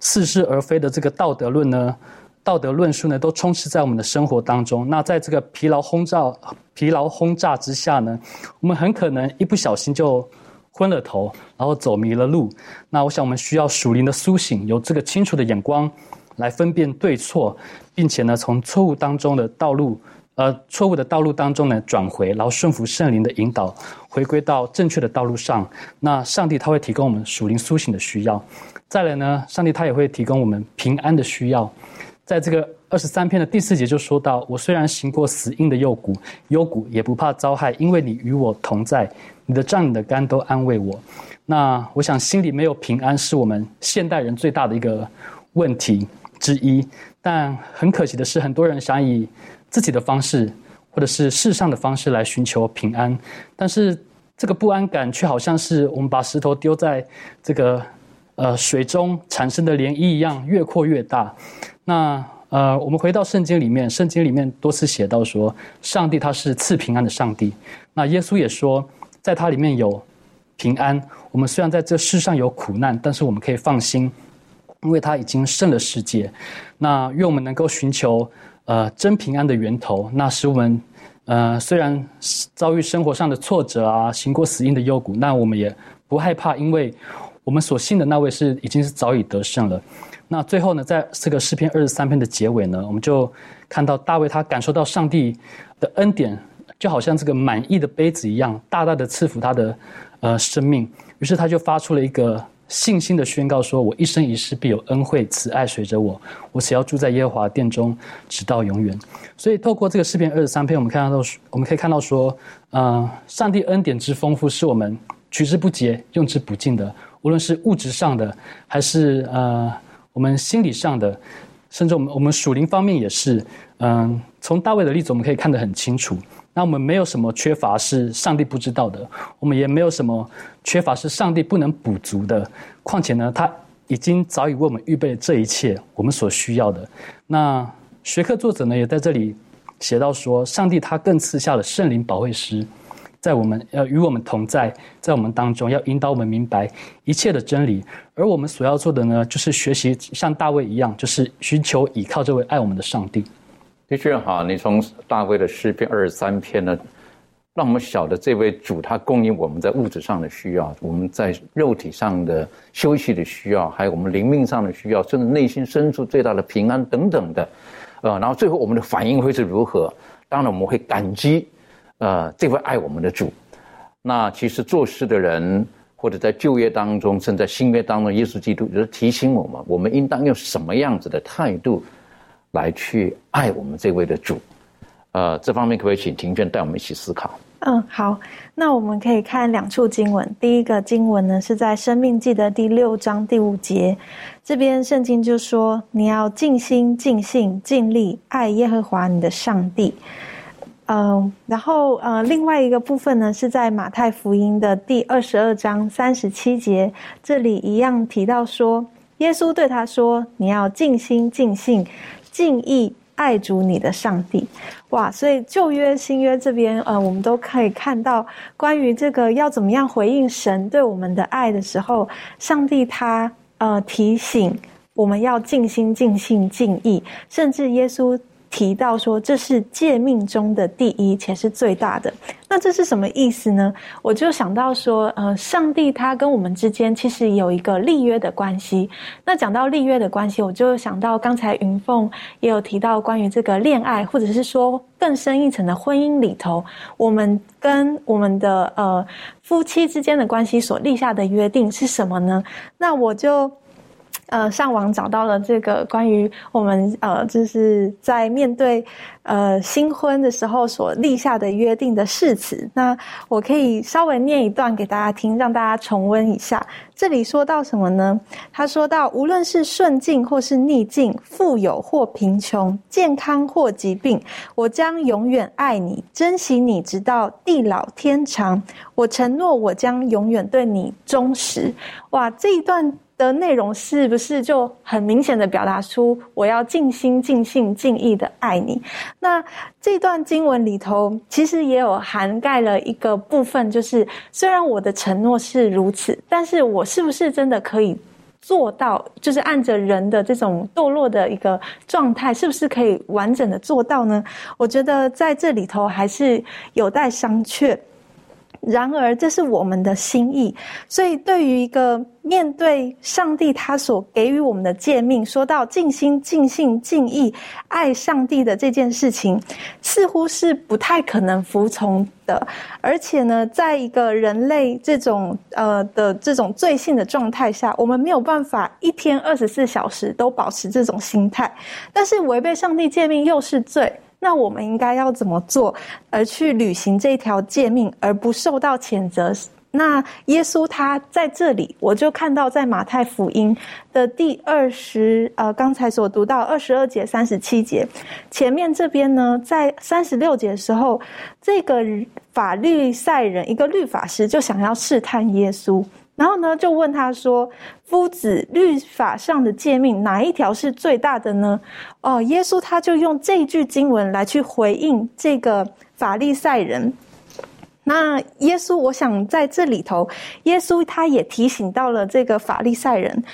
[SPEAKER 4] 似是而非的这个道德论呢、道德论述呢，都充斥在我们的生活当中。那在这个疲劳轰炸、疲劳轰炸之下呢，我们很可能一不小心就昏了头，然后走迷了路。那我想，我们需要属灵的苏醒，有这个清楚的眼光。来分辨对错，并且呢，从错误当中的道路，呃，错误的道路当中呢转回，然后顺服圣灵的引导，回归到正确的道路上。那上帝他会提供我们属灵苏醒的需要。再来呢，上帝他也会提供我们平安的需要。在这个二十三篇的第四节就说到：“我虽然行过死荫的幽谷，幽谷也不怕遭害，因为你与我同在，你的杖、你的杆都安慰我。”那我想，心里没有平安，是我们现代人最大的一个问题。之一，但很可惜的是，很多人想以自己的方式或者是世上的方式来寻求平安，但是这个不安感却好像是我们把石头丢在这个呃水中产生的涟漪一样，越扩越大。那呃，我们回到圣经里面，圣经里面多次写到说，上帝他是赐平安的上帝。那耶稣也说，在他里面有平安。我们虽然在这世上有苦难，但是我们可以放心。因为他已经胜了世界，那愿我们能够寻求呃真平安的源头，那使我们呃虽然遭遇生活上的挫折啊，行过死荫的幽谷，那我们也不害怕，因为我们所信的那位是已经是早已得胜了。那最后呢，在这个诗篇二十三篇的结尾呢，我们就看到大卫他感受到上帝的恩典，就好像这个满意的杯子一样，大大的赐福他的呃生命，于是他就发出了一个。信心的宣告说：“我一生一世必有恩惠慈爱随着我，我只要住在耶和华殿中，直到永远。”所以，透过这个诗篇二十三篇，我们看到，我们可以看到说，嗯，上帝恩典之丰富是我们取之不竭、用之不尽的。无论是物质上的，还是呃我们心理上的，甚至我们我们属灵方面也是。嗯，从大卫的例子，我们可以看得很清楚。那我们没有什么缺乏是上帝不知道的，我们也没有什么缺乏是上帝不能补足的。况且呢，他已经早已为我们预备了这一切我们所需要的。那学科作者呢，也在这里写到说，上帝他更赐下了圣灵保惠师，在我们要与我们同在，在我们当中要引导我们明白一切的真理。而我们所要做的呢，就是学习像大卫一样，就是寻求倚靠这位爱我们的上帝。
[SPEAKER 2] 的确哈，你从大卫的诗篇二十三篇呢，让我们晓得这位主他供应我们在物质上的需要，我们在肉体上的休息的需要，还有我们灵命上的需要，甚至内心深处最大的平安等等的，呃，然后最后我们的反应会是如何？当然我们会感激，呃，这位爱我们的主。那其实做事的人，或者在旧约当中，甚至在新约当中，耶稣基督就是提醒我们，我们应当用什么样子的态度。来去爱我们这位的主，呃，这方面可不可以请庭娟带我们一起思考？
[SPEAKER 5] 嗯，好，那我们可以看两处经文。第一个经文呢是在《生命记》的第六章第五节，这边圣经就说：“你要尽心、尽性、尽力爱耶和华你的上帝。”嗯，然后呃，另外一个部分呢是在马太福音的第二十二章三十七节，这里一样提到说，耶稣对他说：“你要尽心、尽性。”敬意爱主你的上帝，哇！所以旧约、新约这边，呃，我们都可以看到关于这个要怎么样回应神对我们的爱的时候，上帝他呃提醒我们要尽心、尽性、尽意，甚至耶稣。提到说这是诫命中的第一，且是最大的。那这是什么意思呢？我就想到说，呃，上帝他跟我们之间其实有一个立约的关系。那讲到立约的关系，我就想到刚才云凤也有提到关于这个恋爱，或者是说更深一层的婚姻里头，我们跟我们的呃夫妻之间的关系所立下的约定是什么呢？那我就。呃上网找到了这个关于我们呃就是在面对呃新婚的时候所立下的约定的誓词。那我可以稍微念一段给大家听，让大家重温一下。这里说到什么呢？他说到，无论是顺境或是逆境，富有或贫穷，健康或疾病，我将永远爱你，珍惜你，直到地老天长。我承诺，我将永远对你忠实。哇，这一段。的内容是不是就很明显的表达出我要尽心尽性尽意的爱你？那这段经文里头其实也有涵盖了一个部分，就是虽然我的承诺是如此，但是我是不是真的可以做到？就是按着人的这种堕落的一个状态，是不是可以完整的做到呢？我觉得在这里头还是有待商榷。然而，这是我们的心意。所以，对于一个面对上帝他所给予我们的诫命，说到尽心、尽性、尽意爱上帝的这件事情，似乎是不太可能服从的。而且呢，在一个人类这种呃的这种罪性的状态下，我们没有办法一天二十四小时都保持这种心态。但是，违背上帝诫命又是罪。那我们应该要怎么做，而去履行这条诫命，而不受到谴责？那耶稣他在这里，我就看到在马太福音的第二十呃，刚才所读到二十二节、三十七节，前面这边呢，在三十六节的时候，这个法律赛人一个律法师就想要试探耶稣。然后呢，就问他说：“夫子，律法上的诫命哪一条是最大的呢？”哦，耶稣他就用这句经文来去回应这个法利赛人。那耶稣，我想在这里头，耶稣他也提醒到了这个法利赛人。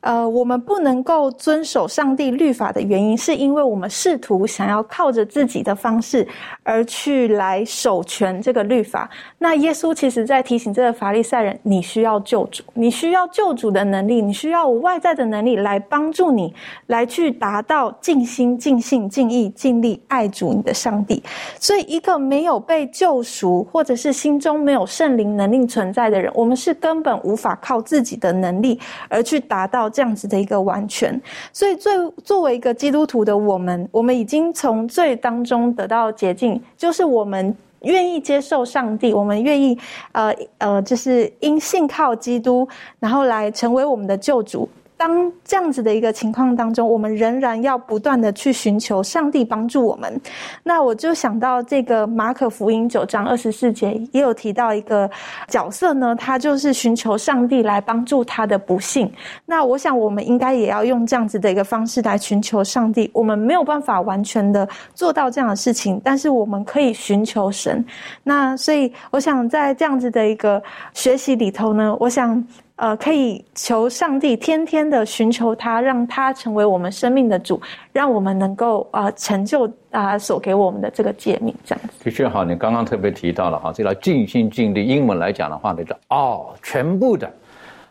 [SPEAKER 5] 呃，我们不能够遵守上帝律法的原因，是因为我们试图想要靠着自己的方式而去来守全这个律法。那耶稣其实在提醒这个法利赛人：你需要救主，你需要救主的能力，你需要外在的能力来帮助你，来去达到尽心、尽性、尽意、尽力爱主你的上帝。所以，一个没有被救赎，或者是心中没有圣灵能力存在的人，我们是根本无法靠自己的能力而去达到。这样子的一个完全，所以最作为一个基督徒的我们，我们已经从罪当中得到捷径，就是我们愿意接受上帝，我们愿意呃呃，就是因信靠基督，然后来成为我们的救主。当这样子的一个情况当中，我们仍然要不断的去寻求上帝帮助我们。那我就想到这个马可福音九章二十四节也有提到一个角色呢，他就是寻求上帝来帮助他的不幸。那我想我们应该也要用这样子的一个方式来寻求上帝。我们没有办法完全的做到这样的事情，但是我们可以寻求神。那所以我想在这样子的一个学习里头呢，我想。呃，可以求上帝天天的寻求他，让他成为我们生命的主，让我们能够啊成就啊所给我们的这个诫命，这样子。
[SPEAKER 2] 的确好，你刚刚特别提到了哈，这个尽心尽力，英文来讲的话，那个哦，全部的，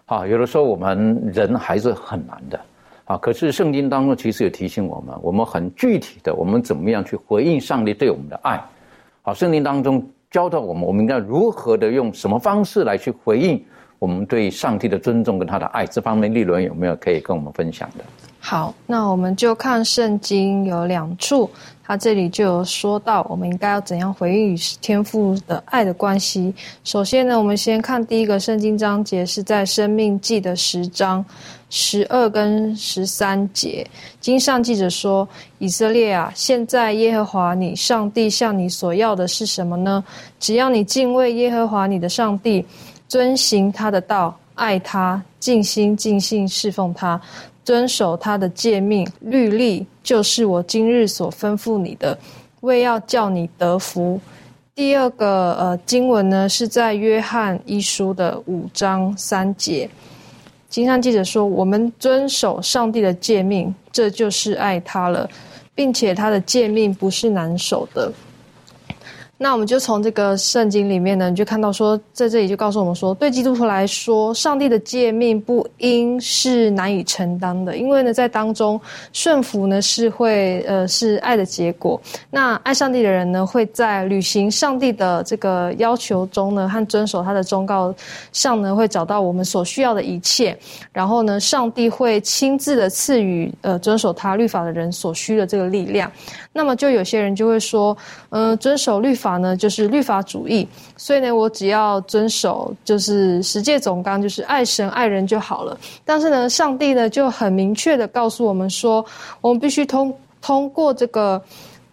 [SPEAKER 2] 啊，有的时候我们人还是很难的，啊，可是圣经当中其实也提醒我们，我们很具体的，我们怎么样去回应上帝对我们的爱，好，圣经当中教导我们，我们应该如何的用什么方式来去回应。我们对上帝的尊重跟他的爱这方面，立伦有没有可以跟我们分享的？
[SPEAKER 6] 好，那我们就看圣经有两处，他这里就有说到，我们应该要怎样回应与天父的爱的关系。首先呢，我们先看第一个圣经章节，是在生命记的十章十二跟十三节。经上记着说：“以色列啊，现在耶和华你上帝向你所要的是什么呢？只要你敬畏耶和华你的上帝。”遵行他的道，爱他，尽心尽性侍奉他，遵守他的诫命律例，就是我今日所吩咐你的，为要叫你得福。第二个呃经文呢，是在约翰一书的五章三节，经上记者说：“我们遵守上帝的诫命，这就是爱他了，并且他的诫命不是难守的。”那我们就从这个圣经里面呢，你就看到说，在这里就告诉我们说，对基督徒来说，上帝的诫命不应是难以承担的，因为呢，在当中顺服呢是会呃是爱的结果。那爱上帝的人呢，会在履行上帝的这个要求中呢，和遵守他的忠告上呢，会找到我们所需要的一切。然后呢，上帝会亲自的赐予呃遵守他律法的人所需的这个力量。那么就有些人就会说，嗯，遵守律法法呢，就是律法主义。所以呢，我只要遵守，就是十诫总纲，就是爱神爱人就好了。但是呢，上帝呢就很明确的告诉我们说，我们必须通通过这个。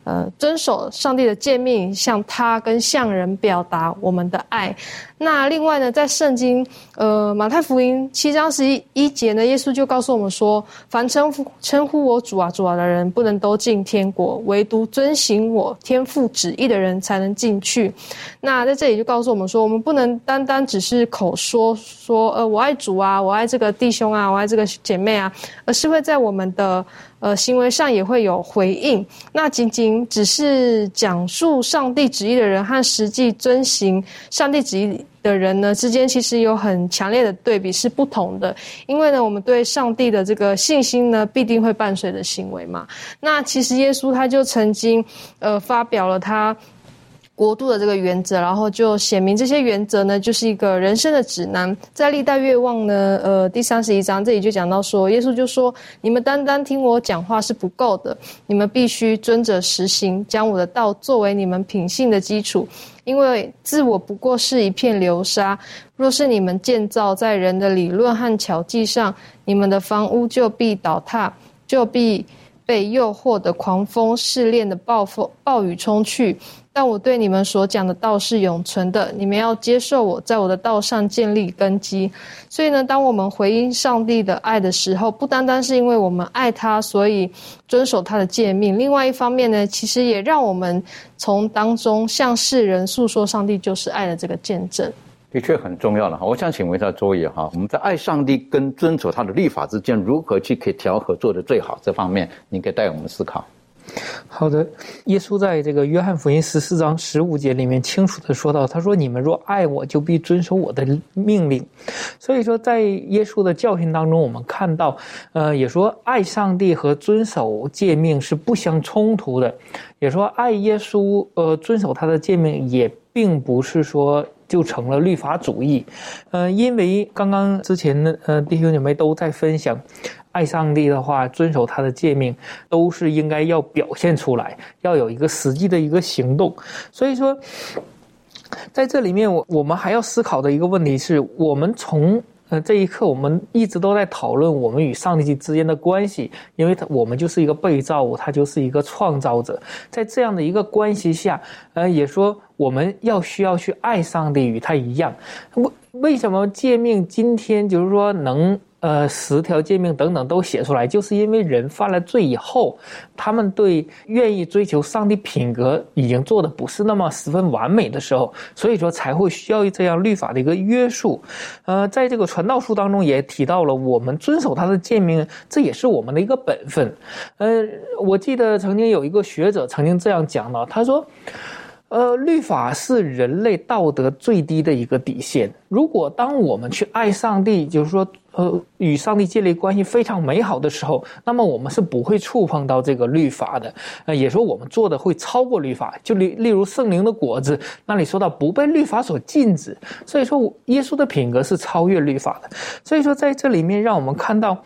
[SPEAKER 6] 呃，遵守上帝的诫命，向他跟向人表达我们的爱。那另外呢，在圣经，呃，马太福音七章十一一节呢，耶稣就告诉我们说，凡称呼称呼我主啊主啊的人，不能都进天国，唯独遵行我天父旨意的人才能进去。那在这里就告诉我们说，我们不能单单只是口说说，呃，我爱主啊，我爱这个弟兄啊，我爱这个姐妹啊，而是会在我们的。呃，行为上也会有回应。那仅仅只是讲述上帝旨意的人和实际遵行上帝旨意的人呢之间，其实有很强烈的对比，是不同的。因为呢，我们对上帝的这个信心呢，必定会伴随着行为嘛。那其实耶稣他就曾经呃发表了他。国度的这个原则，然后就写明这些原则呢，就是一个人生的指南。在历代愿望呢，呃，第三十一章这里就讲到说，耶稣就说：“你们单单听我讲话是不够的，你们必须遵着实行，将我的道作为你们品性的基础。因为自我不过是一片流沙，若是你们建造在人的理论和巧计上，你们的房屋就必倒塌，就必被诱惑的狂风试炼的暴风暴雨冲去。”但我对你们所讲的道是永存的，你们要接受我在我的道上建立根基。所以呢，当我们回应上帝的爱的时候，不单单是因为我们爱他，所以遵守他的诫命。另外一方面呢，其实也让我们从当中向世人诉说上帝就是爱的这个见证。
[SPEAKER 2] 的确很重要了哈。我想请问一下周野哈，我们在爱上帝跟遵守他的律法之间，如何去可以调和做的最好？这方面，你可以带我们思考。
[SPEAKER 7] 好的，耶稣在这个约翰福音十四章十五节里面清楚的说到，他说：“你们若爱我，就必遵守我的命令。”所以说，在耶稣的教训当中，我们看到，呃，也说爱上帝和遵守诫命是不相冲突的，也说爱耶稣，呃，遵守他的诫命也并不是说。就成了律法主义，呃，因为刚刚之前的呃弟兄姐妹都在分享，爱上帝的话，遵守他的诫命，都是应该要表现出来，要有一个实际的一个行动。所以说，在这里面，我我们还要思考的一个问题是，我们从。呃，这一刻我们一直都在讨论我们与上帝之间的关系，因为他我们就是一个被造物，他就是一个创造者，在这样的一个关系下，呃，也说我们要需要去爱上帝，与他一样。为为什么诫命今天就是说能？呃，十条诫命等等都写出来，就是因为人犯了罪以后，他们对愿意追求上帝品格已经做的不是那么十分完美的时候，所以说才会需要这样律法的一个约束。呃，在这个传道书当中也提到了，我们遵守他的诫命，这也是我们的一个本分。呃，我记得曾经有一个学者曾经这样讲到，他说。呃，律法是人类道德最低的一个底线。如果当我们去爱上帝，就是说，呃，与上帝建立关系非常美好的时候，那么我们是不会触碰到这个律法的。呃，也说我们做的会超过律法。就例例如圣灵的果子，那里说到不被律法所禁止。所以说，耶稣的品格是超越律法的。所以说，在这里面让我们看到。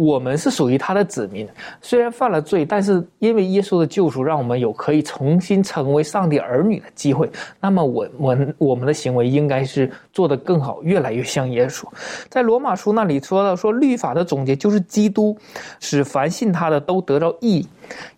[SPEAKER 7] 我们是属于他的子民，虽然犯了罪，但是因为耶稣的救赎，让我们有可以重新成为上帝儿女的机会。那么，我我我们的行为应该是做得更好，越来越像耶稣。在罗马书那里说到，说律法的总结就是基督，使凡信他的都得到义。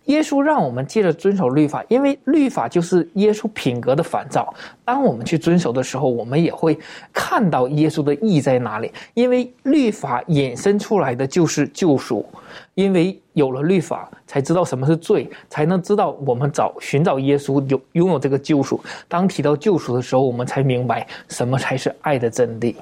[SPEAKER 7] 耶稣让我们接着遵守律法，因为律法就是耶稣品格的反照。当我们去遵守的时候，我们也会看到耶稣的意在哪里。因为律法衍生出来的就是救赎，因为有了律法，才知道什么是罪，才能知道我们找寻找耶稣有拥有这个救赎。当提到救赎的时候，我们才明白什么才是爱的真谛。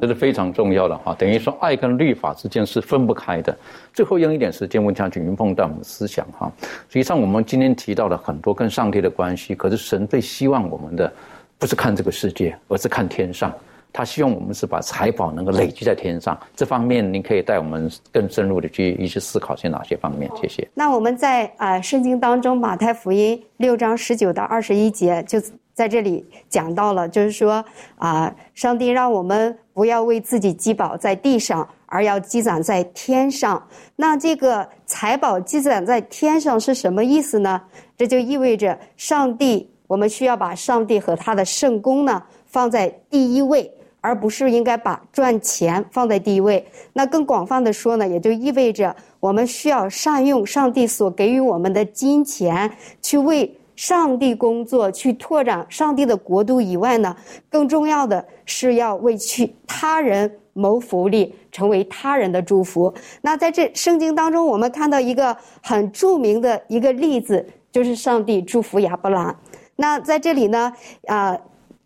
[SPEAKER 2] 这是非常重要的哈。等于说，爱跟律法之间是分不开的。最后用一点时间问下去，云凤带我们思想哈。实际上，我们今天提到了很多跟上帝的关系，可是神最希望我们的不是看这个世界，而是看天上。他希望我们是把财宝能够累积在天上。这方面，您可以带我们更深入的去一些思考些哪些方面？谢谢。
[SPEAKER 3] 那我们在啊圣经当中，马太福音六章十九到二十一节就。在这里讲到了，就是说啊，上帝让我们不要为自己积宝在地上，而要积攒在天上。那这个财宝积攒在天上是什么意思呢？这就意味着上帝，我们需要把上帝和他的圣功呢放在第一位，而不是应该把赚钱放在第一位。那更广泛的说呢，也就意味着我们需要善用上帝所给予我们的金钱去为。上帝工作去拓展上帝的国度以外呢，更重要的是要为去他人谋福利，成为他人的祝福。那在这圣经当中，我们看到一个很著名的一个例子，就是上帝祝福亚伯兰。那在这里呢，啊，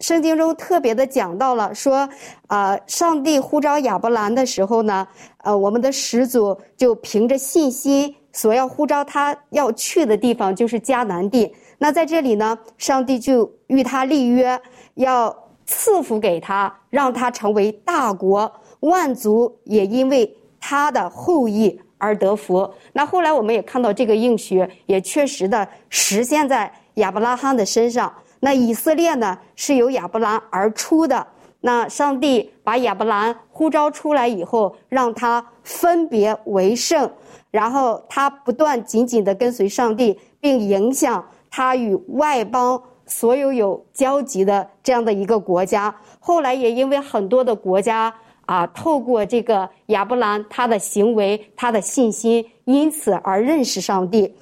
[SPEAKER 3] 圣经中特别的讲到了说，啊，上帝呼召亚伯兰的时候呢，呃，我们的始祖就凭着信心，所要呼召他要去的地方就是迦南地。那在这里呢，上帝就与他立约，要赐福给他，让他成为大国，万族也因为他的后裔而得福。那后来我们也看到这个应许也确实的实现在亚伯拉罕的身上。那以色列呢是由亚伯兰而出的。那上帝把亚伯兰呼召出来以后，让他分别为圣，然后他不断紧紧的跟随上帝，并影响。他与外邦所有有交集的这样的一个国家，后来也因为很多的国家啊，透过这个亚伯兰他的行为、他的信心，因此而认识上帝。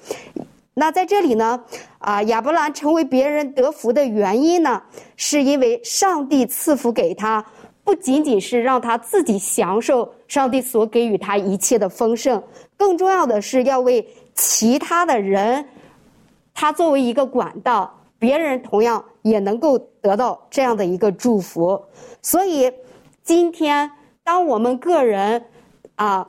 [SPEAKER 3] 那在这里呢，啊，亚伯兰成为别人得福的原因呢，是因为上帝赐福给他，不仅仅是让他自己享受上帝所给予他一切的丰盛，更重要的是要为其他的人。他作为一个管道，别人同样也能够得到这样的一个祝福。所以，今天当我们个人啊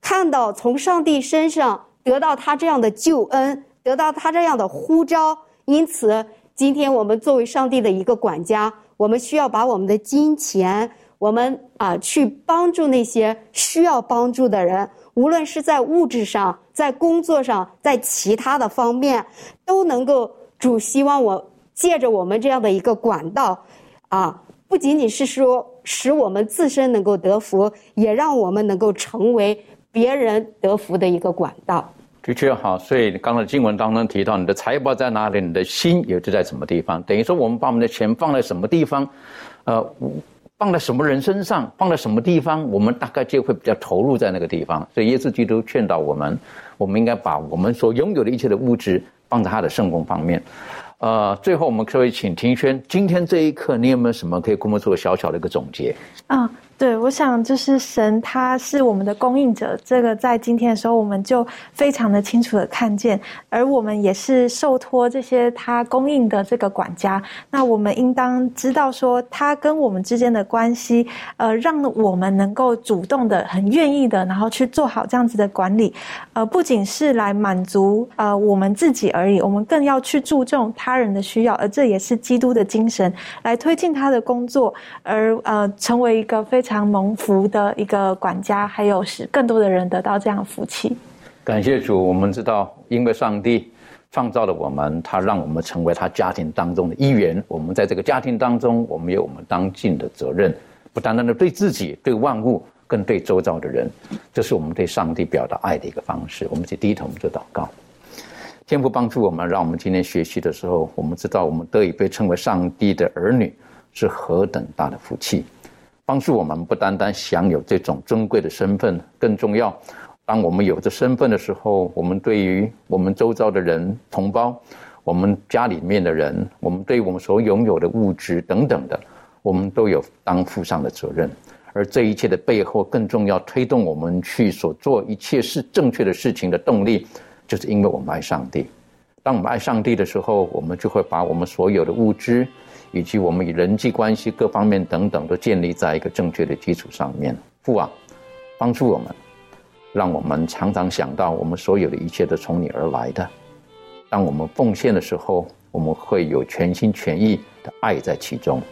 [SPEAKER 3] 看到从上帝身上得到他这样的救恩，得到他这样的呼召，因此，今天我们作为上帝的一个管家，我们需要把我们的金钱，我们啊去帮助那些需要帮助的人。无论是在物质上，在工作上，在其他的方面，都能够主希望我借着我们这样的一个管道，啊，不仅仅是说使我们自身能够得福，也让我们能够成为别人得福的一个管道。
[SPEAKER 2] 的确好，所以刚才经文当中提到，你的财宝在哪里，你的心也就在什么地方。等于说，我们把我们的钱放在什么地方，呃。放在什么人身上，放在什么地方，我们大概就会比较投入在那个地方。所以耶稣基督劝导我们，我们应该把我们所拥有的一切的物质放在他的圣功方面。呃，最后我们可以请庭轩，今天这一刻你有没有什么可以跟我们做小小的一个总结？
[SPEAKER 5] 啊。对，我想就是神，他是我们的供应者。这个在今天的时候，我们就非常的清楚的看见，而我们也是受托这些他供应的这个管家。那我们应当知道说，他跟我们之间的关系，呃，让我们能够主动的、很愿意的，然后去做好这样子的管理。呃，不仅是来满足呃我们自己而已，我们更要去注重他人的需要，而这也是基督的精神，来推进他的工作，而呃成为一个非。常蒙福的一个管家，还有使更多的人得到这样的福气。
[SPEAKER 2] 感谢主，我们知道，因为上帝创造了我们，他让我们成为他家庭当中的一员。我们在这个家庭当中，我们有我们当尽的责任，不单单的对自己、对万物，更对周遭的人。这是我们对上帝表达爱的一个方式。我们去低头，我们就祷告。天父帮助我们，让我们今天学习的时候，我们知道我们得以被称为上帝的儿女，是何等大的福气。帮助我们不单单享有这种尊贵的身份，更重要。当我们有这身份的时候，我们对于我们周遭的人、同胞，我们家里面的人，我们对我们所拥有的物质等等的，我们都有当负上的责任。而这一切的背后，更重要推动我们去所做一切是正确的事情的动力，就是因为我们爱上帝。当我们爱上帝的时候，我们就会把我们所有的物质。以及我们与人际关系各方面等等，都建立在一个正确的基础上面。父啊，帮助我们，让我们常常想到我们所有的一切都从你而来的。当我们奉献的时候，我们会有全心全意的爱在其中。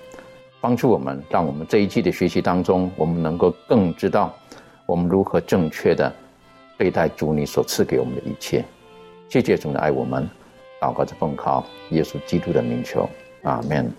[SPEAKER 2] 帮助我们，让我们这一季的学习当中，我们能够更知道我们如何正确的对待主你所赐给我们的一切。谢谢主的爱我们，祷告着奉靠耶稣基督的名求，阿门。